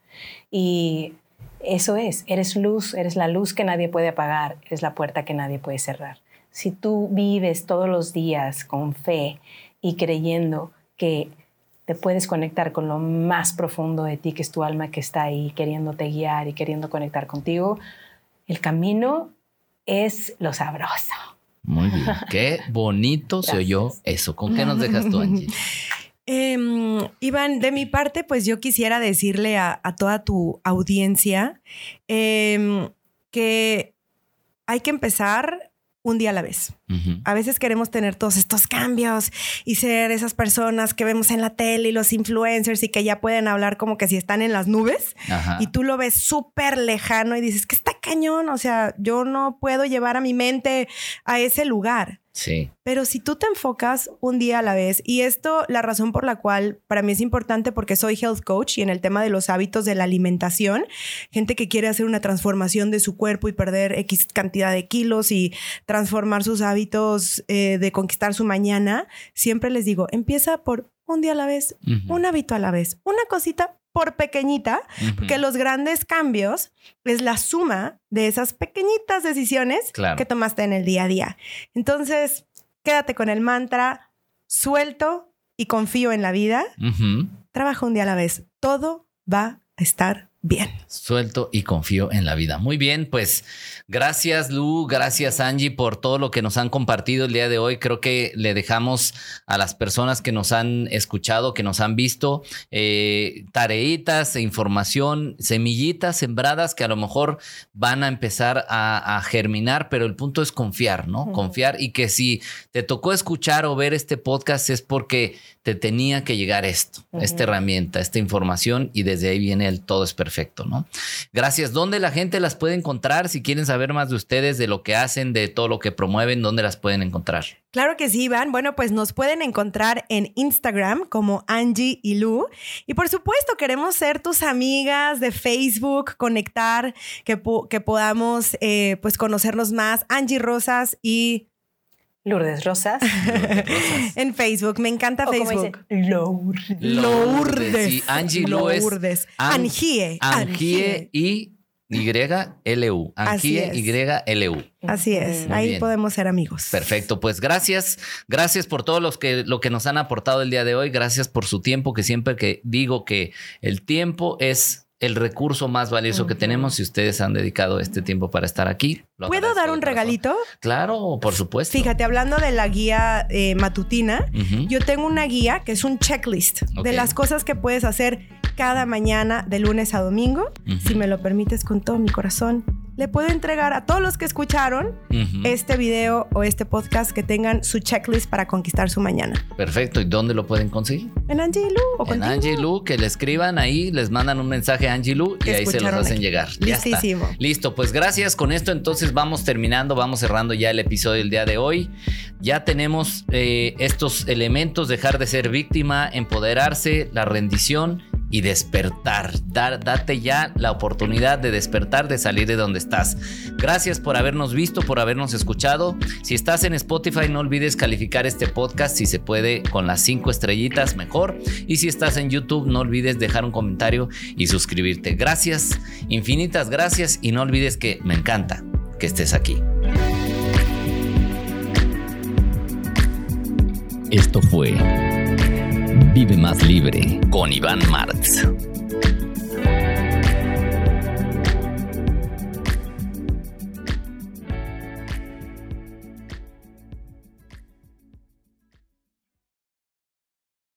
Y eso es, eres luz, eres la luz que nadie puede apagar, eres la puerta que nadie puede cerrar. Si tú vives todos los días con fe y creyendo que te puedes conectar con lo más profundo de ti, que es tu alma que está ahí queriéndote guiar y queriendo conectar contigo, el camino es lo sabroso. Muy bien. Qué [laughs] bonito se oyó eso. ¿Con qué nos dejas tú, Angie? [laughs] Em, Iván, de mi parte, pues yo quisiera decirle a, toda tu audiencia em, que hay que empezar un día a la vez. A veces queremos tener todos estos cambios y ser esas personas que vemos en la tele y los influencers y que ya pueden hablar como que si están en las nubes y tú lo ves súper lejano y dices que está cañón, o sea, yo no puedo llevar a mi mente a ese lugar. Sí. Pero si tú te enfocas un día a la vez, y esto, la razón por la cual para mí es importante porque soy health coach y en el tema de los hábitos de la alimentación, gente que quiere hacer una transformación de su cuerpo y perder X cantidad de kilos y transformar sus hábitos eh, de conquistar su mañana, siempre les digo, empieza por un día a la vez, un hábito a la vez, una cosita por pequeñita, porque los grandes cambios es la suma de esas pequeñitas decisiones que tomaste en el día a día. Entonces, quédate con el mantra, suelto y confío en la vida. Trabaja un día a la vez. Todo va a estar bien. Suelto y confío en la vida. Muy bien, pues gracias Lu, gracias Angie por todo lo que nos han compartido el día de hoy. Creo que le dejamos a las personas que nos han escuchado, que nos han visto, eh, tareitas, información, semillitas sembradas que a lo mejor van a empezar a, germinar, pero el punto es confiar, ¿no? Confiar y que si te tocó escuchar o ver este podcast es porque te tenía que llegar esto, esta herramienta, esta información y desde ahí viene el todo es perfecto, ¿no? Gracias. ¿Dónde la gente las puede encontrar? Si quieren saber más de ustedes, de lo que hacen, de todo lo que promueven, ¿dónde las pueden encontrar? Claro que sí, Iván. Bueno, pues nos pueden encontrar en Instagram como Angie y Lu. Y por supuesto, queremos ser tus amigas de Facebook, conectar, que, que podamos eh, pues conocernos más. Angie Rosas y [laughs] Lourdes Rosas. en Facebook, me encanta Facebook. Lourdes. Lourdes. Angie Lourdes. Angie. Angie y YLU. Angie YLU. Así es. Ahí podemos ser amigos. Perfecto. Pues gracias. Gracias por todo los que, lo que nos han aportado el día de hoy. Gracias por su tiempo, que siempre que digo que el tiempo es el recurso más valioso que tenemos si ustedes han dedicado este tiempo para estar aquí. ¿Puedo dar un regalito? Claro, por supuesto. Fíjate, hablando de la guía eh, matutina, yo tengo una guía que es un checklist de las cosas que puedes hacer cada mañana de lunes a domingo. Si me lo permites con todo mi corazón, le puedo entregar a todos los que escucharon este video o este podcast que tengan su checklist para conquistar su mañana. Perfecto. ¿Y dónde lo pueden conseguir? En Angie Lu o En Angie Lu, que le escriban ahí, les mandan un mensaje a Angie Lu y ahí se los hacen llegar. Listísimo. Listo, pues gracias. Con esto entonces vamos terminando, vamos cerrando ya el episodio del día de hoy. Ya tenemos eh, estos elementos, dejar de ser víctima, empoderarse, la rendición y despertar. Dar, date ya la oportunidad de despertar, de salir de donde estás. Gracias por habernos visto, por habernos escuchado. Si estás en Spotify, no olvides calificar este podcast si se puede con las cinco estrellitas, mejor. Y si estás en YouTube, no olvides dejar un comentario y suscribirte. Gracias, infinitas gracias y no olvides que me encanta que estés aquí. Esto fue Vive más libre con Iván Martz.